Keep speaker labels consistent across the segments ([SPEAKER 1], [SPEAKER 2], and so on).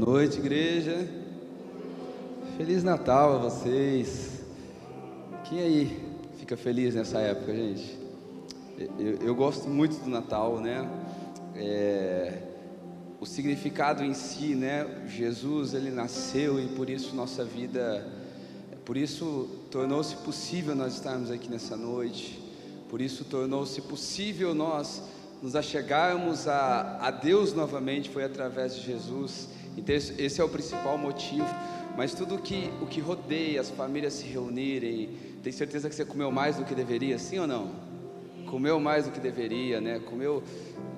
[SPEAKER 1] noite, igreja. Feliz Natal a vocês. Quem aí fica feliz nessa época, gente? Eu, eu gosto muito do Natal, né? É, o significado em si, né? Jesus, ele nasceu e por isso nossa vida, por isso tornou-se possível nós estarmos aqui nessa noite. Por isso tornou-se possível nós nos achegarmos a, a Deus novamente foi através de Jesus. Então esse é o principal motivo. Mas tudo que, o que rodeia as famílias se reunirem, tem certeza que você comeu mais do que deveria, sim ou não? Comeu mais do que deveria, né? Comeu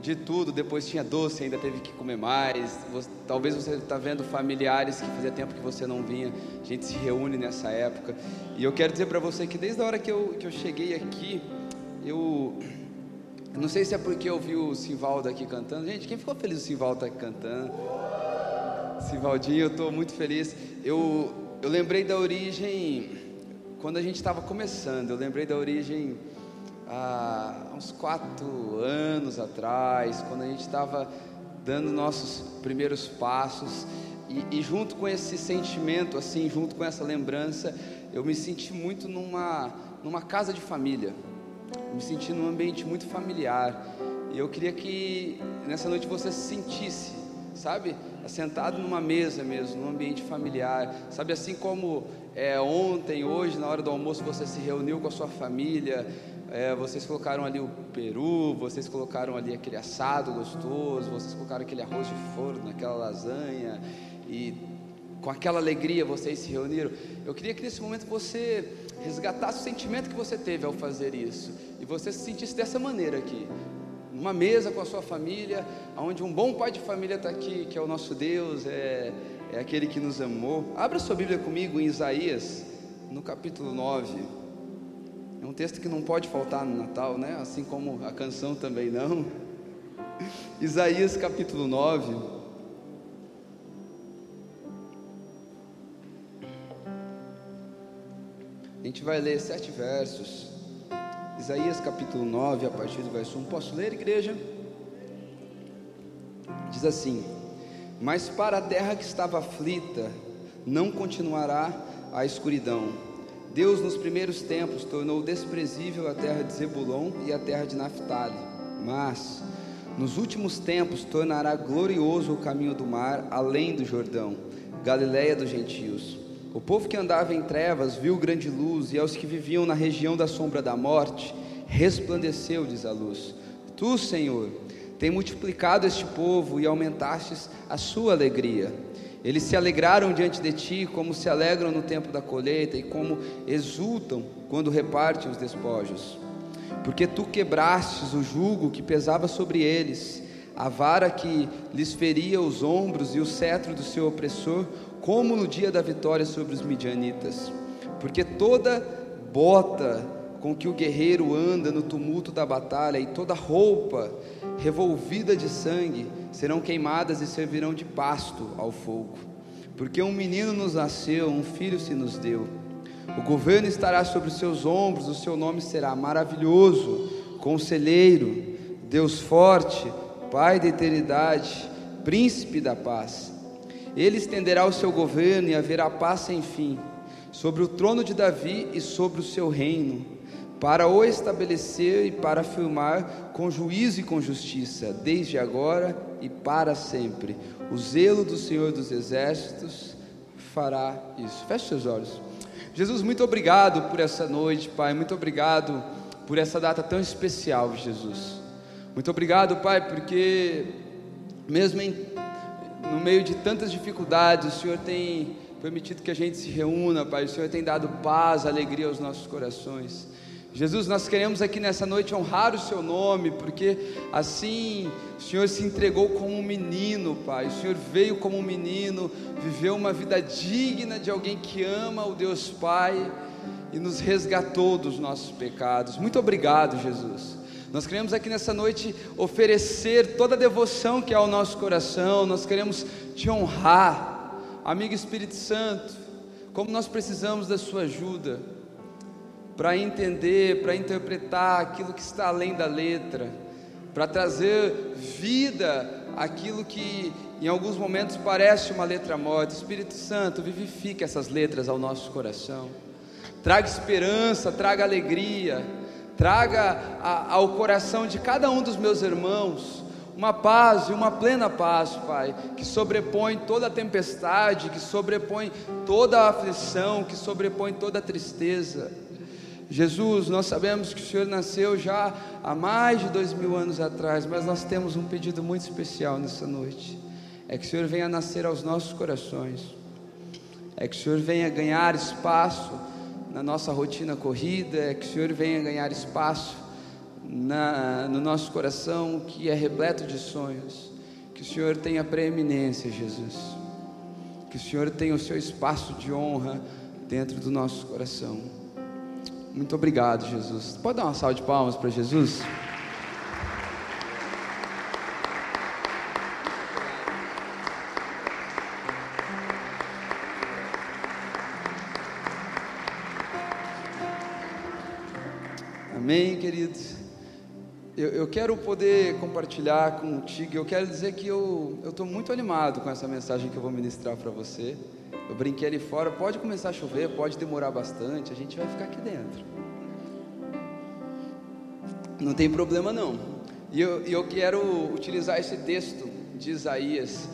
[SPEAKER 1] de tudo, depois tinha doce, ainda teve que comer mais. Você, talvez você está vendo familiares que fazia tempo que você não vinha. A gente se reúne nessa época. E eu quero dizer para você que desde a hora que eu, que eu cheguei aqui, eu não sei se é porque eu vi o Simvaldo aqui cantando. Gente, quem ficou feliz o Simvaldo aqui cantando? Simvaldinho, eu estou muito feliz. Eu, eu lembrei da origem, quando a gente estava começando, eu lembrei da origem há uns quatro anos atrás, quando a gente estava dando nossos primeiros passos. E, e, junto com esse sentimento, assim, junto com essa lembrança, eu me senti muito numa, numa casa de família me senti num ambiente muito familiar. E eu queria que nessa noite você se sentisse, sabe, assentado numa mesa mesmo, num ambiente familiar, sabe, assim como é, ontem, hoje, na hora do almoço, você se reuniu com a sua família, é, vocês colocaram ali o peru, vocês colocaram ali aquele assado gostoso, vocês colocaram aquele arroz de forno, aquela lasanha, e com aquela alegria vocês se reuniram. Eu queria que nesse momento você resgatasse o sentimento que você teve ao fazer isso e você se sentisse dessa maneira aqui, numa mesa com a sua família, onde um bom pai de família está aqui, que é o nosso Deus, é, é aquele que nos amou. Abra sua Bíblia comigo em Isaías, no capítulo 9. É um texto que não pode faltar no Natal, né? Assim como a canção também não. Isaías capítulo 9. A gente vai ler sete versos. Isaías capítulo 9, a partir do verso 1. Posso ler, igreja? Diz assim: Mas para a terra que estava aflita, não continuará a escuridão. Deus, nos primeiros tempos, tornou desprezível a terra de Zebulon e a terra de Naphtali. Mas, nos últimos tempos, tornará glorioso o caminho do mar, além do Jordão, Galiléia dos gentios. O povo que andava em trevas viu grande luz, e aos que viviam na região da sombra da morte, resplandeceu, diz a luz. Tu, Senhor, tem multiplicado este povo e aumentastes a sua alegria. Eles se alegraram diante de ti, como se alegram no tempo da colheita e como exultam quando repartem os despojos. Porque tu quebrastes o jugo que pesava sobre eles, a vara que lhes feria os ombros e o cetro do seu opressor como no dia da vitória sobre os midianitas, porque toda bota com que o guerreiro anda no tumulto da batalha e toda roupa revolvida de sangue serão queimadas e servirão de pasto ao fogo. Porque um menino nos nasceu, um filho se nos deu. O governo estará sobre os seus ombros, o seu nome será maravilhoso, conselheiro, Deus forte, Pai da eternidade, príncipe da paz. Ele estenderá o seu governo e haverá paz sem fim sobre o trono de Davi e sobre o seu reino, para o estabelecer e para afirmar com juízo e com justiça, desde agora e para sempre. O zelo do Senhor dos Exércitos fará isso. Feche seus olhos. Jesus, muito obrigado por essa noite, Pai. Muito obrigado por essa data tão especial, Jesus. Muito obrigado, Pai, porque mesmo em no meio de tantas dificuldades, o Senhor tem permitido que a gente se reúna, Pai. O Senhor tem dado paz, alegria aos nossos corações. Jesus, nós queremos aqui nessa noite honrar o Seu nome, porque assim o Senhor se entregou como um menino, Pai. O Senhor veio como um menino, viveu uma vida digna de alguém que ama o Deus Pai e nos resgatou dos nossos pecados. Muito obrigado, Jesus. Nós queremos aqui nessa noite oferecer toda a devoção que há ao nosso coração, nós queremos te honrar, amigo Espírito Santo, como nós precisamos da Sua ajuda para entender, para interpretar aquilo que está além da letra, para trazer vida aquilo que em alguns momentos parece uma letra morta. Espírito Santo, vivifique essas letras ao nosso coração. Traga esperança, traga alegria, traga a, ao coração de cada um dos meus irmãos uma paz e uma plena paz, Pai, que sobrepõe toda a tempestade, que sobrepõe toda a aflição, que sobrepõe toda a tristeza. Jesus, nós sabemos que o Senhor nasceu já há mais de dois mil anos atrás, mas nós temos um pedido muito especial nessa noite: é que o Senhor venha nascer aos nossos corações, é que o Senhor venha ganhar espaço na nossa rotina corrida, é que o Senhor venha ganhar espaço na, no nosso coração que é repleto de sonhos. Que o Senhor tenha preeminência, Jesus. Que o Senhor tenha o seu espaço de honra dentro do nosso coração. Muito obrigado, Jesus. Pode dar uma salva de palmas para Jesus? Amém, queridos. Eu, eu, quero poder compartilhar contigo. Eu quero dizer que eu estou muito animado com essa mensagem que eu vou ministrar para você. Eu brinquei ali fora. Pode começar a chover, pode demorar bastante. A gente vai ficar aqui dentro. Não tem problema não. E eu, eu quero utilizar esse texto de Isaías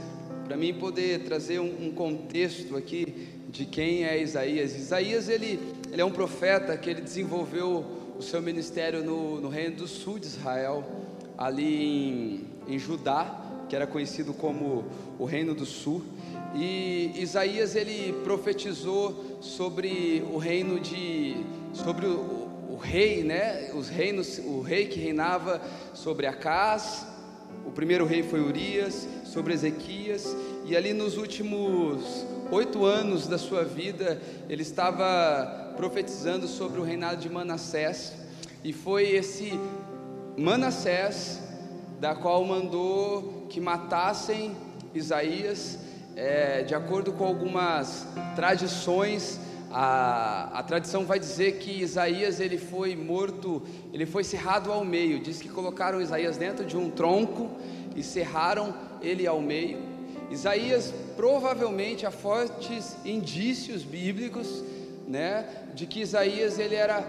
[SPEAKER 1] para mim poder trazer um, um, contexto aqui de quem é Isaías. Isaías ele, ele é um profeta que ele desenvolveu o seu ministério no, no reino do sul de Israel, ali em, em Judá, que era conhecido como o reino do sul. E Isaías ele profetizou sobre o reino de sobre o, o rei, né? Os reinos, o rei que reinava sobre Acás, o primeiro rei foi Urias, sobre Ezequias, e ali nos últimos oito anos da sua vida, ele estava profetizando sobre o reinado de Manassés, e foi esse Manassés da qual mandou que matassem Isaías, é, de acordo com algumas tradições, a, a tradição vai dizer que Isaías ele foi morto, ele foi cerrado ao meio. Diz que colocaram Isaías dentro de um tronco e cerraram ele ao meio. Isaías provavelmente há fortes indícios bíblicos né, de que Isaías ele era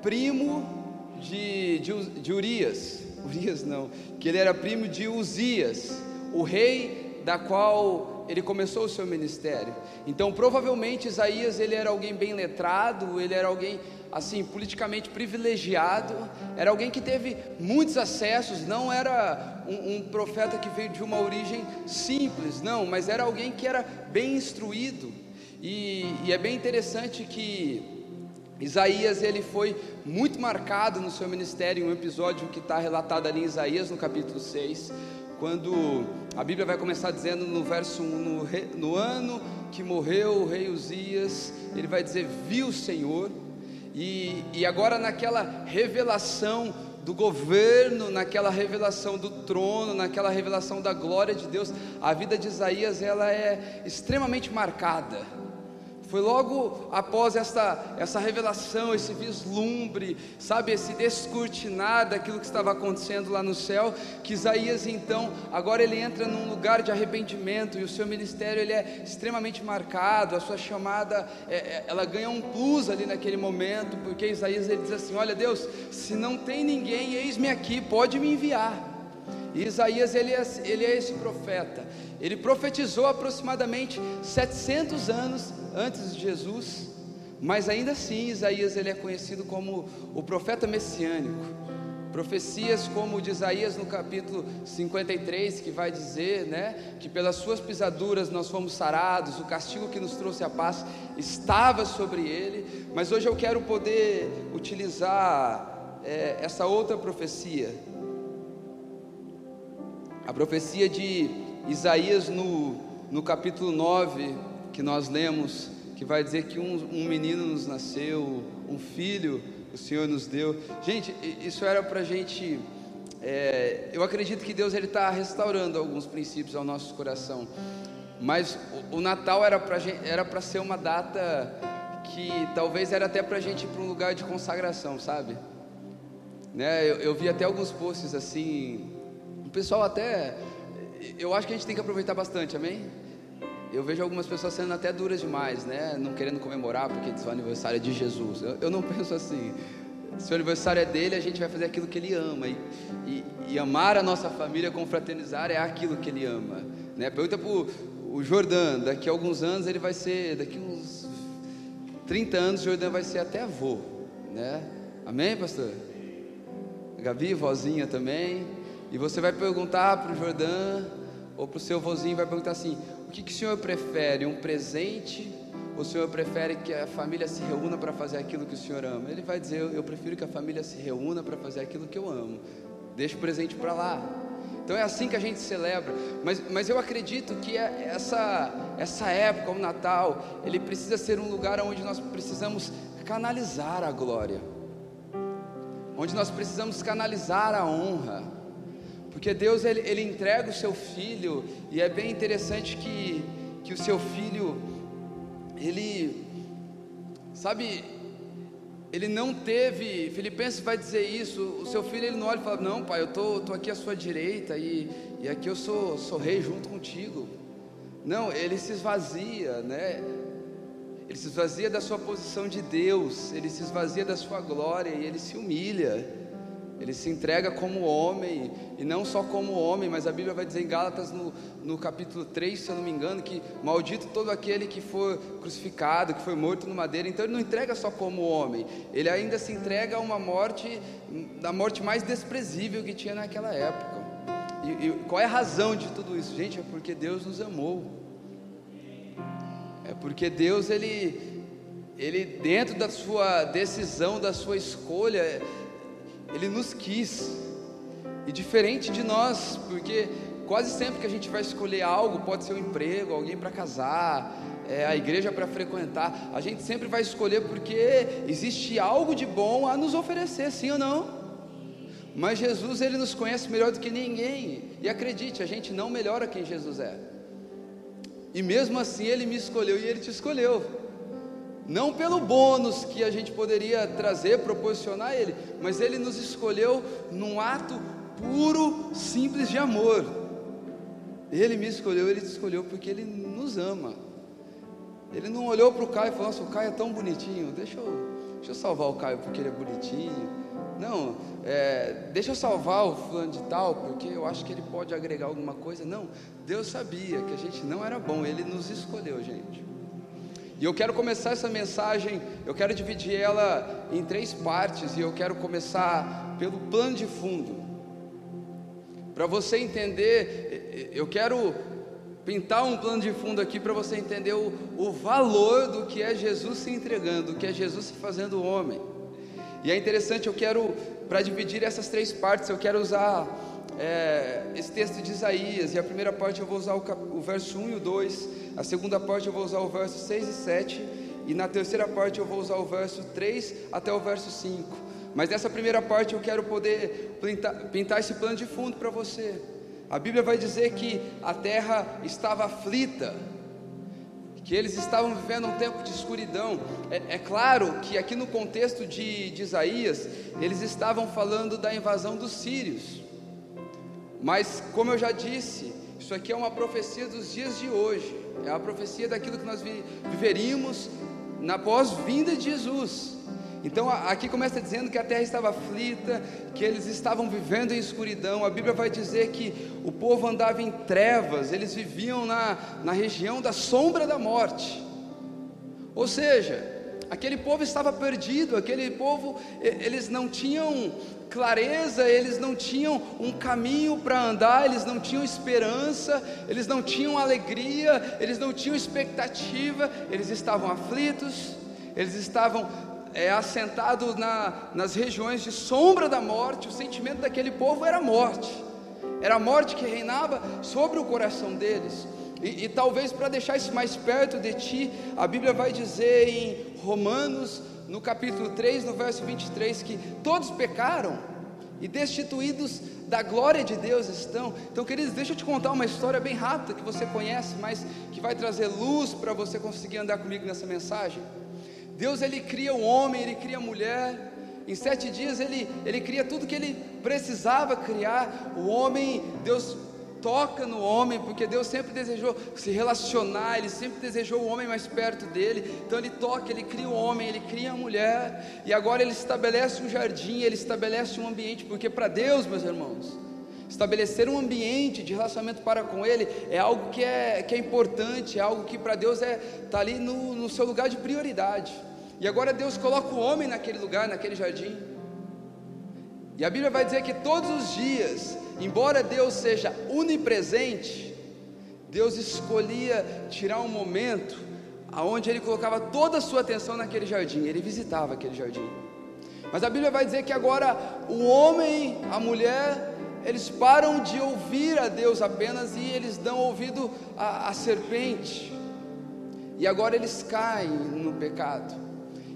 [SPEAKER 1] primo de, de, de Urias, Urias não, que ele era primo de Uzias, o rei da qual ele começou o seu ministério. Então, provavelmente Isaías ele era alguém bem letrado, ele era alguém assim politicamente privilegiado, era alguém que teve muitos acessos, não era um, um profeta que veio de uma origem simples, não, mas era alguém que era bem instruído. E, e é bem interessante que Isaías ele foi muito marcado no seu ministério, em um episódio que está relatado ali em Isaías no capítulo 6, quando a Bíblia vai começar dizendo no verso 1, no, no ano que morreu o rei Uzias, ele vai dizer, viu o Senhor, e, e agora naquela revelação do governo, naquela revelação do trono, naquela revelação da glória de Deus, a vida de Isaías ela é extremamente marcada. Foi logo após essa, essa revelação, esse vislumbre, sabe, esse descortinar daquilo que estava acontecendo lá no céu, que Isaías então, agora ele entra num lugar de arrependimento e o seu ministério ele é extremamente marcado, a sua chamada, é, é, ela ganha um plus ali naquele momento, porque Isaías ele diz assim: Olha Deus, se não tem ninguém, eis-me aqui, pode me enviar. E Isaías ele é, ele é esse profeta. Ele profetizou aproximadamente 700 anos antes de Jesus, mas ainda assim Isaías ele é conhecido como o profeta messiânico. Profecias como de Isaías no capítulo 53, que vai dizer, né, que pelas suas pisaduras nós fomos sarados, o castigo que nos trouxe a paz estava sobre ele. Mas hoje eu quero poder utilizar é, essa outra profecia, a profecia de Isaías no, no capítulo 9, que nós lemos, que vai dizer que um, um menino nos nasceu, um filho o Senhor nos deu. Gente, isso era para a gente. É, eu acredito que Deus ele está restaurando alguns princípios ao nosso coração, mas o, o Natal era para era para ser uma data que talvez era até para a gente ir para um lugar de consagração, sabe? Né? Eu, eu vi até alguns posts assim, o pessoal até eu acho que a gente tem que aproveitar bastante, amém? Eu vejo algumas pessoas sendo até duras demais, né? Não querendo comemorar porque diz o aniversário é de Jesus. Eu, eu não penso assim. Se o aniversário é dele, a gente vai fazer aquilo que ele ama. E, e, e amar a nossa família, confraternizar, é aquilo que ele ama. Né? Pergunta para o Jordan, daqui a alguns anos ele vai ser, daqui uns 30 anos, o Jordan vai ser até avô. Né? Amém, pastor? Gabi, vozinha também. E você vai perguntar para o Jordão ou para o seu vozinho, vai perguntar assim: o que, que o senhor prefere, um presente? Ou o senhor prefere que a família se reúna para fazer aquilo que o senhor ama? Ele vai dizer: eu, prefiro que a família se reúna para fazer aquilo que eu amo. Deixa o presente para lá. Então é assim que a gente celebra. Mas, mas eu acredito que é essa, essa época, o Natal, ele precisa ser um lugar onde nós precisamos canalizar a glória, onde nós precisamos canalizar a honra porque Deus ele, ele entrega o seu filho, e é bem interessante que, que o seu filho, ele, sabe, ele não teve, Filipenses vai dizer isso, o seu filho ele não olha e fala, não pai, eu tô, tô aqui à sua direita e, e aqui eu sou, sou rei junto contigo. Não, ele se esvazia, né? Ele se esvazia da sua posição de Deus, ele se esvazia da sua glória e ele se humilha. Ele se entrega como homem, e não só como homem, mas a Bíblia vai dizer em Gálatas, no, no capítulo 3, se eu não me engano, que maldito todo aquele que for crucificado, que foi morto no madeira. Então ele não entrega só como homem, ele ainda se entrega a uma morte, da morte mais desprezível que tinha naquela época. E, e qual é a razão de tudo isso? Gente, é porque Deus nos amou. É porque Deus, ele, ele dentro da sua decisão, da sua escolha, ele nos quis. E diferente de nós, porque quase sempre que a gente vai escolher algo, pode ser um emprego, alguém para casar, é, a igreja para frequentar, a gente sempre vai escolher porque existe algo de bom a nos oferecer, sim ou não? Mas Jesus, ele nos conhece melhor do que ninguém, e acredite, a gente não melhora quem Jesus é, e mesmo assim ele me escolheu e ele te escolheu não pelo bônus que a gente poderia trazer, proporcionar a Ele, mas Ele nos escolheu num ato puro, simples de amor. Ele me escolheu, Ele te escolheu porque Ele nos ama. Ele não olhou para o Caio e falou: Nossa, o Caio é tão bonitinho, deixa eu, deixa eu salvar o Caio porque ele é bonitinho. Não, é, deixa eu salvar o fulano de tal porque eu acho que ele pode agregar alguma coisa. Não, Deus sabia que a gente não era bom, Ele nos escolheu, gente. E eu quero começar essa mensagem, eu quero dividir ela em três partes, e eu quero começar pelo plano de fundo. Para você entender, eu quero pintar um plano de fundo aqui para você entender o, o valor do que é Jesus se entregando, o que é Jesus se fazendo homem. E é interessante, eu quero, para dividir essas três partes, eu quero usar é, esse texto de Isaías, e a primeira parte eu vou usar o, o verso 1 e o 2, a segunda parte eu vou usar o verso 6 e 7, e na terceira parte eu vou usar o verso 3 até o verso 5. Mas nessa primeira parte eu quero poder pintar, pintar esse plano de fundo para você. A Bíblia vai dizer que a terra estava aflita, que eles estavam vivendo um tempo de escuridão. É, é claro que aqui no contexto de, de Isaías, eles estavam falando da invasão dos sírios. Mas, como eu já disse, isso aqui é uma profecia dos dias de hoje, é a profecia daquilo que nós viveríamos na pós-vinda de Jesus. Então, aqui começa dizendo que a terra estava aflita, que eles estavam vivendo em escuridão. A Bíblia vai dizer que o povo andava em trevas, eles viviam na, na região da sombra da morte. Ou seja, aquele povo estava perdido, aquele povo, eles não tinham clareza, eles não tinham um caminho para andar, eles não tinham esperança, eles não tinham alegria, eles não tinham expectativa, eles estavam aflitos, eles estavam é, assentados na, nas regiões de sombra da morte, o sentimento daquele povo era morte, era a morte que reinava sobre o coração deles. E, e talvez para deixar isso mais perto de ti, a Bíblia vai dizer em Romanos, no capítulo 3, no verso 23, que todos pecaram e destituídos da glória de Deus estão. Então, queridos, deixa eu te contar uma história bem rápida que você conhece, mas que vai trazer luz para você conseguir andar comigo nessa mensagem. Deus ele cria o homem, ele cria a mulher. Em sete dias ele, ele cria tudo que ele precisava criar. O homem, Deus toca no homem, porque Deus sempre desejou se relacionar, Ele sempre desejou o homem mais perto dele. Então Ele toca, Ele cria o homem, Ele cria a mulher, e agora Ele estabelece um jardim, Ele estabelece um ambiente, porque para Deus, meus irmãos, estabelecer um ambiente de relacionamento para com Ele é algo que é, que é importante, é algo que para Deus é tá ali no, no seu lugar de prioridade. E agora Deus coloca o homem naquele lugar, naquele jardim. E a Bíblia vai dizer que todos os dias Embora Deus seja onipresente, Deus escolhia tirar um momento aonde ele colocava toda a sua atenção naquele jardim, ele visitava aquele jardim. Mas a Bíblia vai dizer que agora o homem, a mulher, eles param de ouvir a Deus apenas e eles dão ouvido à, serpente. E agora eles caem no pecado.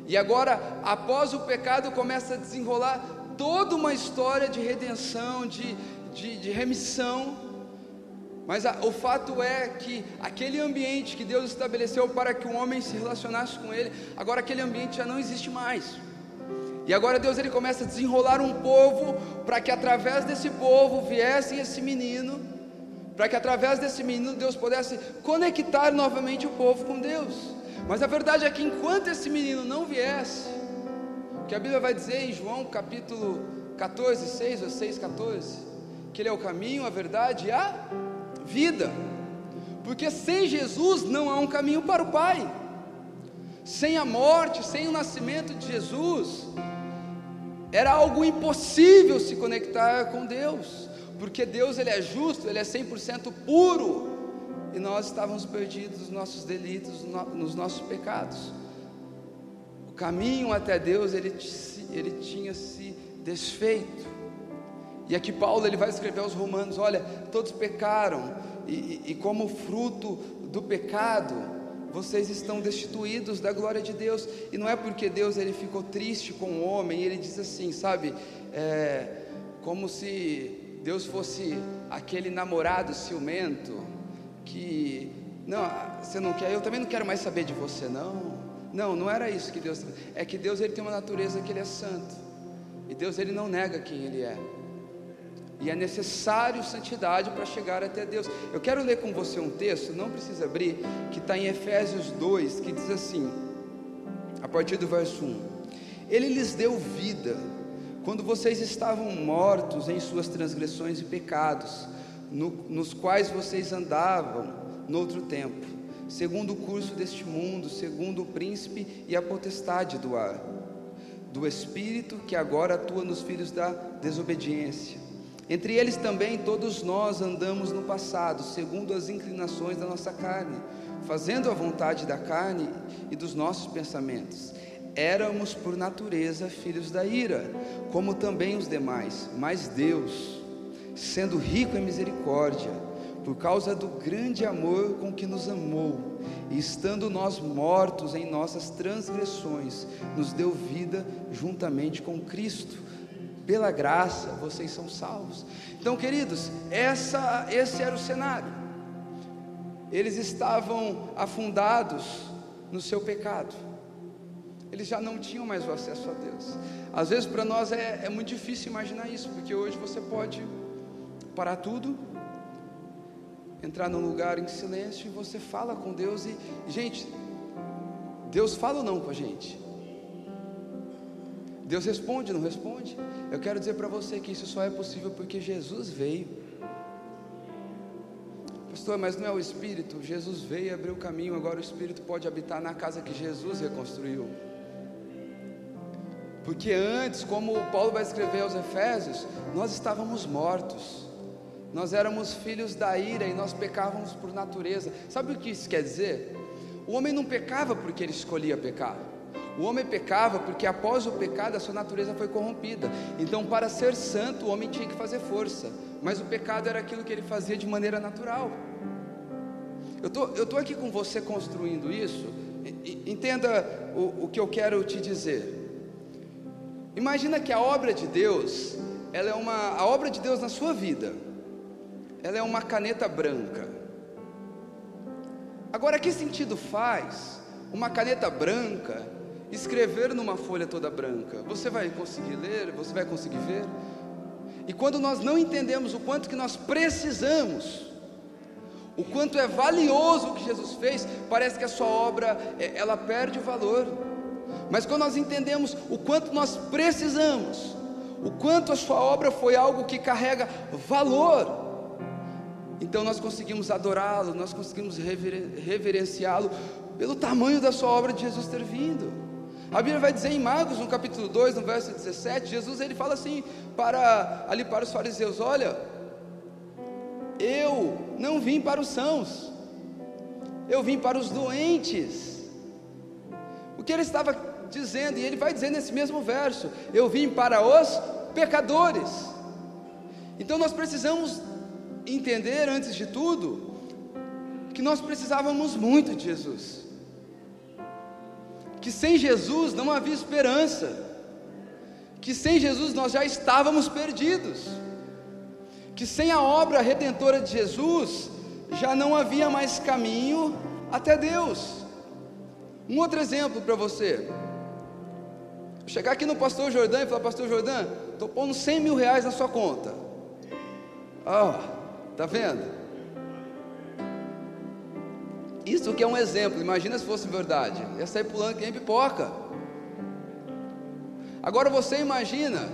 [SPEAKER 1] E agora, após o pecado, começa a desenrolar toda uma história de redenção, de, de, de remissão, mas a, o fato é que aquele ambiente que Deus estabeleceu para que o homem se relacionasse com Ele, agora aquele ambiente já não existe mais. E agora Deus ele começa a desenrolar um povo para que através desse povo viesse esse menino, para que através desse menino Deus pudesse conectar novamente o povo com Deus. Mas a verdade é que enquanto esse menino não viesse, que a Bíblia vai dizer em João capítulo 14, 6 ou 6, 14, que Ele é o caminho, a verdade e a vida. Porque sem Jesus não há um caminho para o Pai. Sem a morte, sem o nascimento de Jesus, era algo impossível se conectar com Deus, porque Deus ele é justo, ele é 100% puro, e nós estávamos perdidos nos nossos delitos, nos nossos pecados. O caminho até Deus ele, ele tinha se desfeito. E aqui Paulo ele vai escrever aos Romanos: olha, todos pecaram, e, e, como fruto do pecado, vocês estão destituídos da glória de Deus. E não é porque Deus ele ficou triste com o homem, ele diz assim, sabe, é, como se Deus fosse aquele namorado ciumento que não, você não quer, eu também não quero mais saber de você, não. Não, não era isso que Deus. É que Deus ele tem uma natureza que ele é santo. E Deus ele não nega quem ele é. E é necessário santidade para chegar até Deus. Eu quero ler com você um texto, não precisa abrir, que está em Efésios 2, que diz assim, a partir do verso 1: Ele lhes deu vida, quando vocês estavam mortos em suas transgressões e pecados, no, nos quais vocês andavam no outro tempo, segundo o curso deste mundo, segundo o príncipe e a potestade do ar, do espírito que agora atua nos filhos da desobediência entre eles também todos nós andamos no passado, segundo as inclinações da nossa carne, fazendo a vontade da carne e dos nossos pensamentos. Éramos por natureza filhos da ira, como também os demais, mas Deus, sendo rico em misericórdia, por causa do grande amor com que nos amou, e estando nós mortos em nossas transgressões, nos deu vida juntamente com Cristo pela graça vocês são salvos. Então, queridos, essa, esse era o cenário. Eles estavam afundados no seu pecado. Eles já não tinham mais o acesso a Deus. Às vezes para nós é, é muito difícil imaginar isso, porque hoje você pode parar tudo, entrar num lugar em silêncio e você fala com Deus e, gente, Deus fala ou não com a gente? Deus responde, não responde? Eu quero dizer para você que isso só é possível porque Jesus veio. Pastor, mas não é o Espírito? Jesus veio e abriu o caminho, agora o Espírito pode habitar na casa que Jesus reconstruiu. Porque antes, como Paulo vai escrever aos Efésios, nós estávamos mortos, nós éramos filhos da ira e nós pecávamos por natureza. Sabe o que isso quer dizer? O homem não pecava porque ele escolhia pecar. O homem pecava porque após o pecado a sua natureza foi corrompida. Então, para ser santo, o homem tinha que fazer força. Mas o pecado era aquilo que ele fazia de maneira natural. Eu tô, estou tô aqui com você construindo isso. Entenda o, o que eu quero te dizer. Imagina que a obra de Deus, ela é uma a obra de Deus na sua vida. Ela é uma caneta branca. Agora, que sentido faz uma caneta branca escrever numa folha toda branca. Você vai conseguir ler? Você vai conseguir ver? E quando nós não entendemos o quanto que nós precisamos, o quanto é valioso o que Jesus fez, parece que a sua obra é, ela perde o valor. Mas quando nós entendemos o quanto nós precisamos, o quanto a sua obra foi algo que carrega valor, então nós conseguimos adorá-lo, nós conseguimos reverenciá-lo pelo tamanho da sua obra de Jesus ter vindo. A Bíblia vai dizer em Marcos, no capítulo 2, no verso 17, Jesus ele fala assim para ali para os fariseus: "Olha, eu não vim para os sãos, eu vim para os doentes". O que ele estava dizendo, e ele vai dizer nesse mesmo verso: "Eu vim para os pecadores". Então nós precisamos entender antes de tudo que nós precisávamos muito de Jesus. Que sem Jesus não havia esperança. Que sem Jesus nós já estávamos perdidos. Que sem a obra redentora de Jesus já não havia mais caminho até Deus. Um outro exemplo para você. Chegar aqui no pastor Jordão e falar, pastor Jordão, estou pondo 100 mil reais na sua conta. Ah, oh, tá vendo? Isso que é um exemplo, imagina se fosse verdade. Ia sair pulando que nem pipoca. Agora você imagina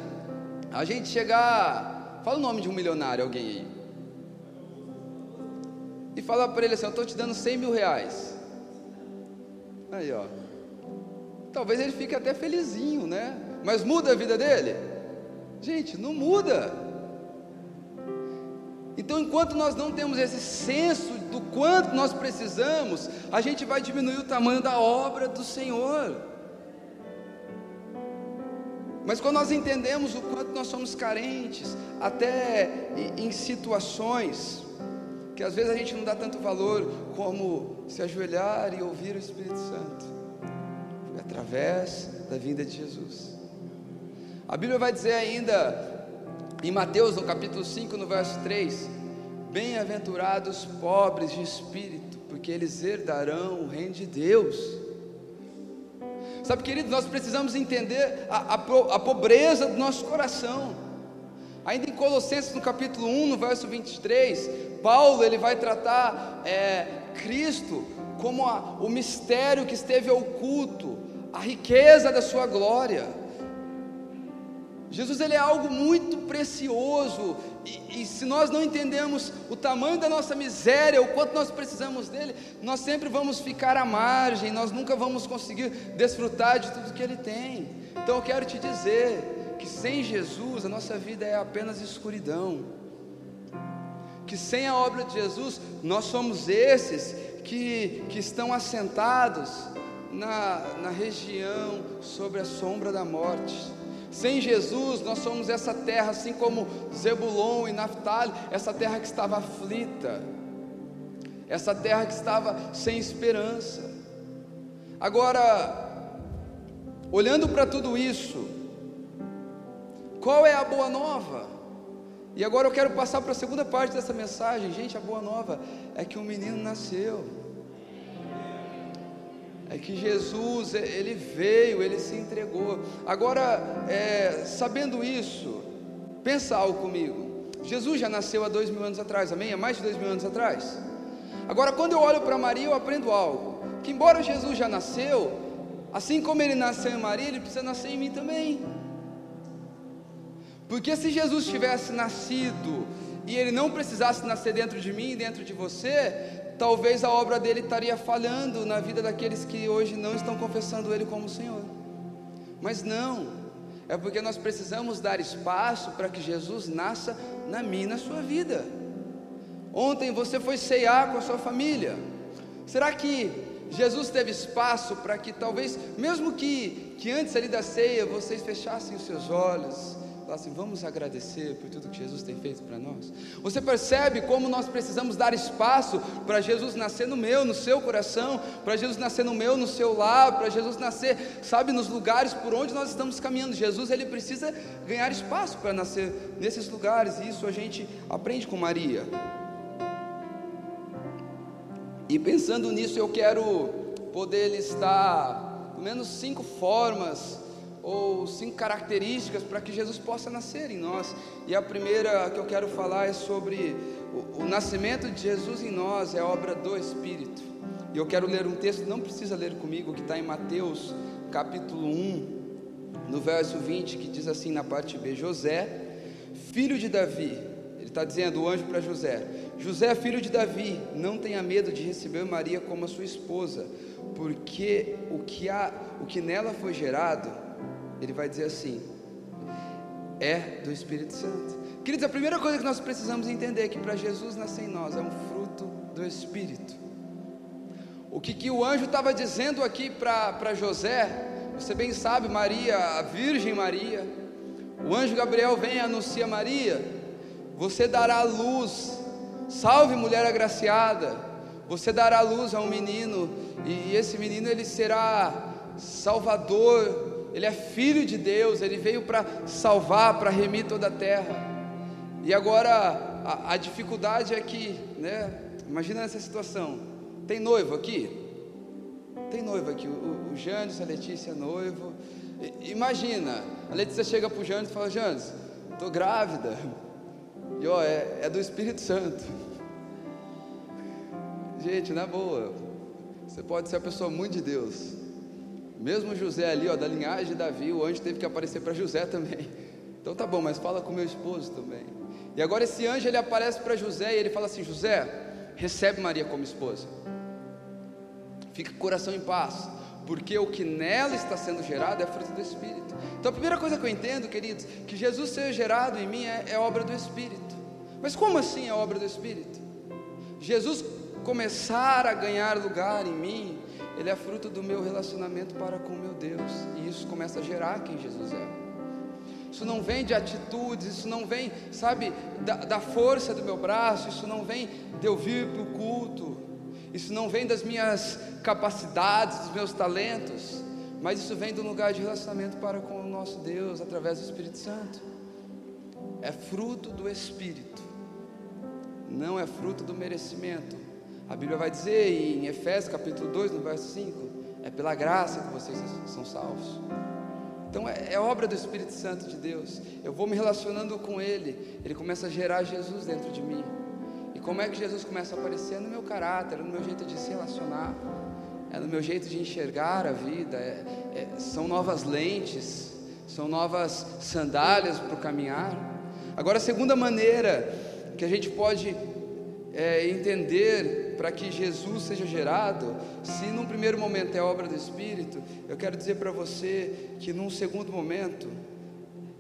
[SPEAKER 1] a gente chegar. Fala o nome de um milionário, alguém aí. E falar para ele assim: Eu estou te dando 100 mil reais. Aí, ó. Talvez ele fique até felizinho, né? Mas muda a vida dele? Gente, não muda. Então, enquanto nós não temos esse senso do quanto nós precisamos, a gente vai diminuir o tamanho da obra do Senhor. Mas quando nós entendemos o quanto nós somos carentes, até em situações que às vezes a gente não dá tanto valor, como se ajoelhar e ouvir o Espírito Santo, através da vinda de Jesus. A Bíblia vai dizer ainda em Mateus, no capítulo 5, no verso 3, bem-aventurados pobres de espírito, porque eles herdarão o reino de Deus. Sabe, queridos, nós precisamos entender a, a, a pobreza do nosso coração. Ainda em Colossenses, no capítulo 1, no verso 23, Paulo ele vai tratar é, Cristo como a, o mistério que esteve oculto, a riqueza da sua glória. Jesus ele é algo muito precioso e, e, se nós não entendemos o tamanho da nossa miséria, o quanto nós precisamos dele, nós sempre vamos ficar à margem, nós nunca vamos conseguir desfrutar de tudo que ele tem. Então eu quero te dizer que sem Jesus a nossa vida é apenas escuridão. Que sem a obra de Jesus nós somos esses que, que estão assentados na, na região sobre a sombra da morte sem Jesus, nós somos essa terra, assim como Zebulon e Naphtali, essa terra que estava aflita, essa terra que estava sem esperança. Agora, olhando para tudo isso, qual é a boa nova? E agora eu quero passar para a segunda parte dessa mensagem. Gente, a boa nova é que um menino nasceu é que Jesus, ele veio, ele se entregou. Agora, é, sabendo isso, pensa algo comigo. Jesus já nasceu há dois mil anos atrás, amém? Há mais de dois mil anos atrás. Agora, quando eu olho para Maria, eu aprendo algo: que embora Jesus já nasceu, assim como ele nasceu em Maria, ele precisa nascer em mim também. Porque se Jesus tivesse nascido e ele não precisasse nascer dentro de mim, dentro de você, talvez a obra dele estaria falhando na vida daqueles que hoje não estão confessando Ele como Senhor. Mas não, é porque nós precisamos dar espaço para que Jesus nasça na minha e na sua vida. Ontem você foi ceiar com a sua família. Será que Jesus teve espaço para que talvez, mesmo que, que antes ali da ceia, vocês fechassem os seus olhos, falar assim: vamos agradecer por tudo que Jesus tem feito para nós. Você percebe como nós precisamos dar espaço para Jesus nascer no meu, no seu coração, para Jesus nascer no meu, no seu lar, para Jesus nascer, sabe, nos lugares por onde nós estamos caminhando. Jesus, ele precisa ganhar espaço para nascer nesses lugares, e isso a gente aprende com Maria. E pensando nisso, eu quero poder listar pelo menos cinco formas ou cinco características para que Jesus possa nascer em nós. E a primeira que eu quero falar é sobre o, o nascimento de Jesus em nós, é obra do Espírito. E eu quero ler um texto, não precisa ler comigo, que está em Mateus capítulo 1, no verso 20, que diz assim na parte B: José, filho de Davi, ele está dizendo, o anjo para José: José, filho de Davi, não tenha medo de receber Maria como a sua esposa, porque o que, há, o que nela foi gerado, ele vai dizer assim, é do Espírito Santo. Queridos, a primeira coisa que nós precisamos entender é que para Jesus nascer em nós é um fruto do Espírito. O que, que o anjo estava dizendo aqui para José você bem sabe, Maria, a Virgem Maria, o anjo Gabriel vem e anuncia Maria, você dará luz, salve mulher agraciada, você dará luz a um menino, e esse menino ele será salvador, ele é filho de Deus, ele veio para salvar, para remir toda a terra. E agora a, a dificuldade é que, né? Imagina essa situação. Tem noivo aqui? Tem noivo aqui, o, o Janes, a Letícia, noivo. I, imagina, a Letícia chega para o e fala: Janes, estou grávida. E ó, é, é do Espírito Santo. Gente, na boa, você pode ser a pessoa muito de Deus. Mesmo José ali, ó, da linhagem de Davi, o anjo teve que aparecer para José também. Então tá bom, mas fala com meu esposo também. E agora esse anjo ele aparece para José e ele fala assim: José, recebe Maria como esposa. Fica coração em paz, porque o que nela está sendo gerado é fruto do Espírito. Então a primeira coisa que eu entendo, queridos, que Jesus seja gerado em mim é, é obra do Espírito. Mas como assim é obra do Espírito? Jesus começar a ganhar lugar em mim, ele é fruto do meu relacionamento para com meu Deus, e isso começa a gerar quem Jesus é. Isso não vem de atitudes, isso não vem, sabe, da, da força do meu braço, isso não vem de eu vir para o culto, isso não vem das minhas capacidades, dos meus talentos, mas isso vem do lugar de relacionamento para com o nosso Deus através do Espírito Santo. É fruto do Espírito, não é fruto do merecimento. A Bíblia vai dizer em Efésios capítulo 2, no verso 5, é pela graça que vocês são salvos. Então é, é, obra do Espírito Santo de Deus. Eu vou me relacionando com Ele, Ele começa a gerar Jesus dentro de mim. E como é que Jesus começa a aparecer? É no meu caráter, é no meu jeito de se relacionar, é no meu jeito de enxergar a vida. É, é, são novas lentes, são novas sandálias para o caminhar. Agora, a segunda maneira que a gente pode é, entender para que Jesus seja gerado, se num primeiro momento é obra do Espírito, eu quero dizer para você que num segundo momento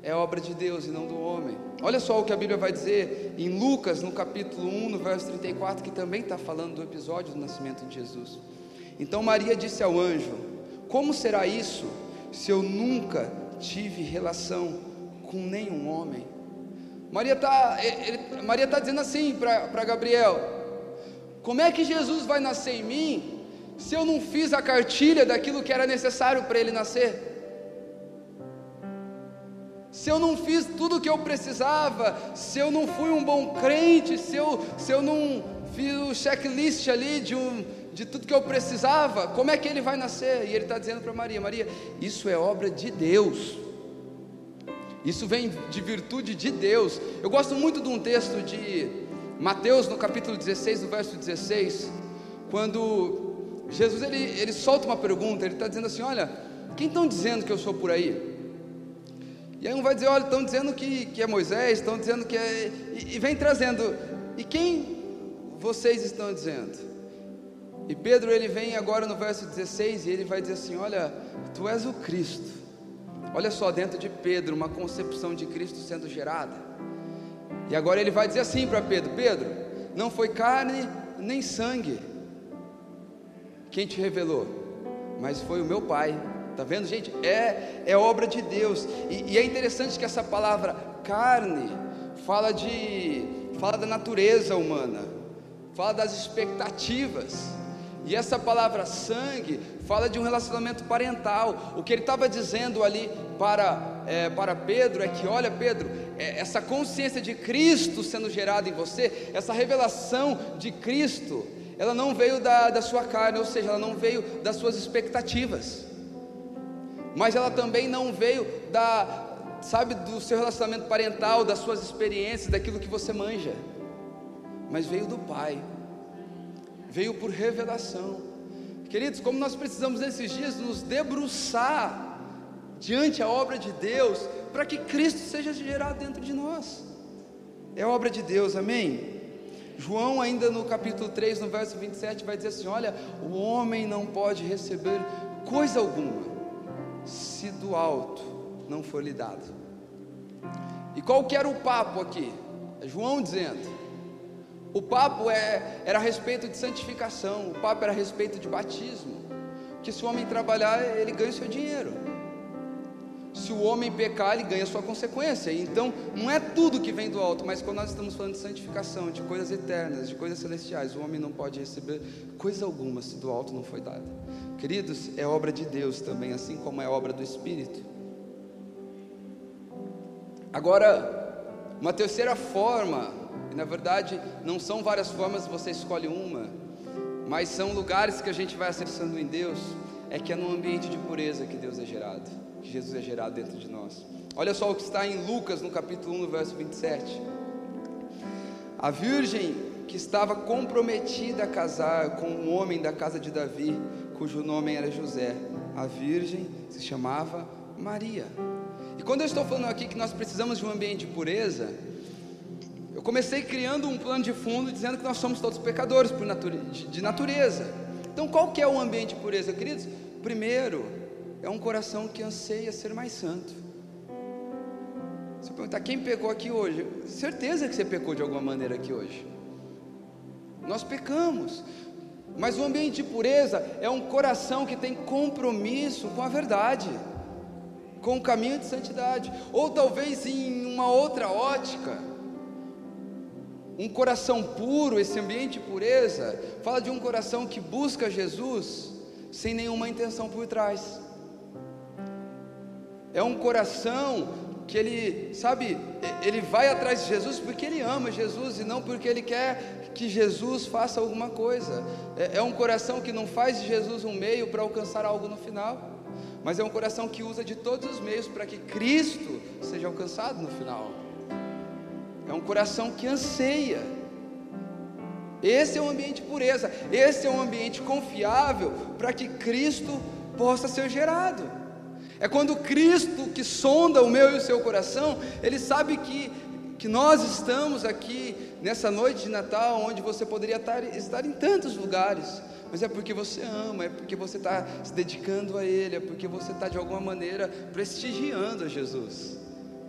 [SPEAKER 1] é obra de Deus e não do homem. Olha só o que a Bíblia vai dizer em Lucas, no capítulo 1, no verso 34, que também está falando do episódio do nascimento de Jesus. Então Maria disse ao anjo: Como será isso se eu nunca tive relação com nenhum homem? Maria está Maria tá dizendo assim para Gabriel: Como é que Jesus vai nascer em mim se eu não fiz a cartilha daquilo que era necessário para ele nascer? se eu não fiz tudo o que eu precisava, se eu não fui um bom crente, se eu, se eu não fiz o checklist ali de, um, de tudo que eu precisava, como é que ele vai nascer? E ele está dizendo para Maria: Maria, isso é obra de Deus, isso vem de virtude de Deus. Eu gosto muito de um texto de Mateus, no capítulo 16, no verso 16, quando Jesus ele, ele solta uma pergunta, ele está dizendo assim: Olha, quem estão dizendo que eu sou por aí? E aí um vai dizer, olha, estão dizendo que, que é Moisés, estão dizendo que é. E, e vem trazendo. E quem vocês estão dizendo? E Pedro ele vem agora no verso 16 e ele vai dizer assim: Olha, tu és o Cristo. Olha só, dentro de Pedro, uma concepção de Cristo sendo gerada. E agora ele vai dizer assim para Pedro: Pedro, não foi carne nem sangue quem te revelou, mas foi o meu Pai Está vendo, gente? É, é obra de Deus. E, e, é interessante que essa palavra carne fala de fala da natureza humana, fala das expectativas. E essa palavra sangue fala de um relacionamento parental. O que ele estava dizendo ali para, é, para Pedro é que, olha, Pedro, é, essa consciência de Cristo sendo gerada em você, essa revelação de Cristo, ela não veio da, da sua carne, ou seja, ela não veio das suas expectativas mas ela também não veio da, sabe, do seu relacionamento parental, das suas experiências, daquilo que você manja, mas veio do Pai, veio por revelação. Queridos, como nós precisamos nesses dias nos debruçar diante a obra de Deus, para que Cristo seja gerado dentro de nós. É obra de Deus, amém? João, ainda no capítulo 3, no verso 27, vai dizer assim: Olha, o homem não pode receber coisa alguma, se do alto não for lhe dado. E qual que era o papo aqui? É João dizendo. O papo é, era a respeito de santificação, o papo era a respeito de batismo. Que se o homem trabalhar, ele ganha o seu dinheiro. Se o homem pecar, ele ganha a sua consequência. Então, não é tudo que vem do alto, mas quando nós estamos falando de santificação, de coisas eternas, de coisas celestiais, o homem não pode receber coisa alguma se do alto não foi dada. Queridos, é obra de Deus também, assim como é obra do Espírito. Agora, uma terceira forma, e na verdade não são várias formas, você escolhe uma, mas são lugares que a gente vai acessando em Deus, é que é no ambiente de pureza que Deus é gerado, que Jesus é gerado dentro de nós. Olha só o que está em Lucas, no capítulo 1, no verso 27. A virgem que estava comprometida a casar com um homem da casa de Davi, cujo nome era José, a virgem se chamava Maria. E quando eu estou falando aqui que nós precisamos de um ambiente de pureza, eu comecei criando um plano de fundo dizendo que nós somos todos pecadores de natureza. Então, qual que é o ambiente de pureza, queridos? Primeiro, é um coração que anseia ser mais santo. Se perguntar quem pecou aqui hoje, certeza que você pecou de alguma maneira aqui hoje. Nós pecamos, mas o ambiente de pureza é um coração que tem compromisso com a verdade com o caminho de santidade, ou talvez em uma outra ótica, um coração puro, esse ambiente de pureza, fala de um coração que busca Jesus sem nenhuma intenção por trás. É um coração que ele, sabe, ele vai atrás de Jesus porque ele ama Jesus e não porque ele quer que Jesus faça alguma coisa. É, é um coração que não faz de Jesus um meio para alcançar algo no final mas é um coração que usa de todos os meios para que Cristo seja alcançado no final. É um coração que anseia. Esse é um ambiente de pureza, esse é um ambiente confiável para que Cristo possa ser gerado. É quando Cristo, que sonda o meu e o seu coração, ele sabe que, que nós estamos aqui nessa noite de Natal, onde você poderia estar, estar em tantos lugares, mas é porque você ama, é porque você está se dedicando a Ele, é porque você está de alguma maneira prestigiando a Jesus,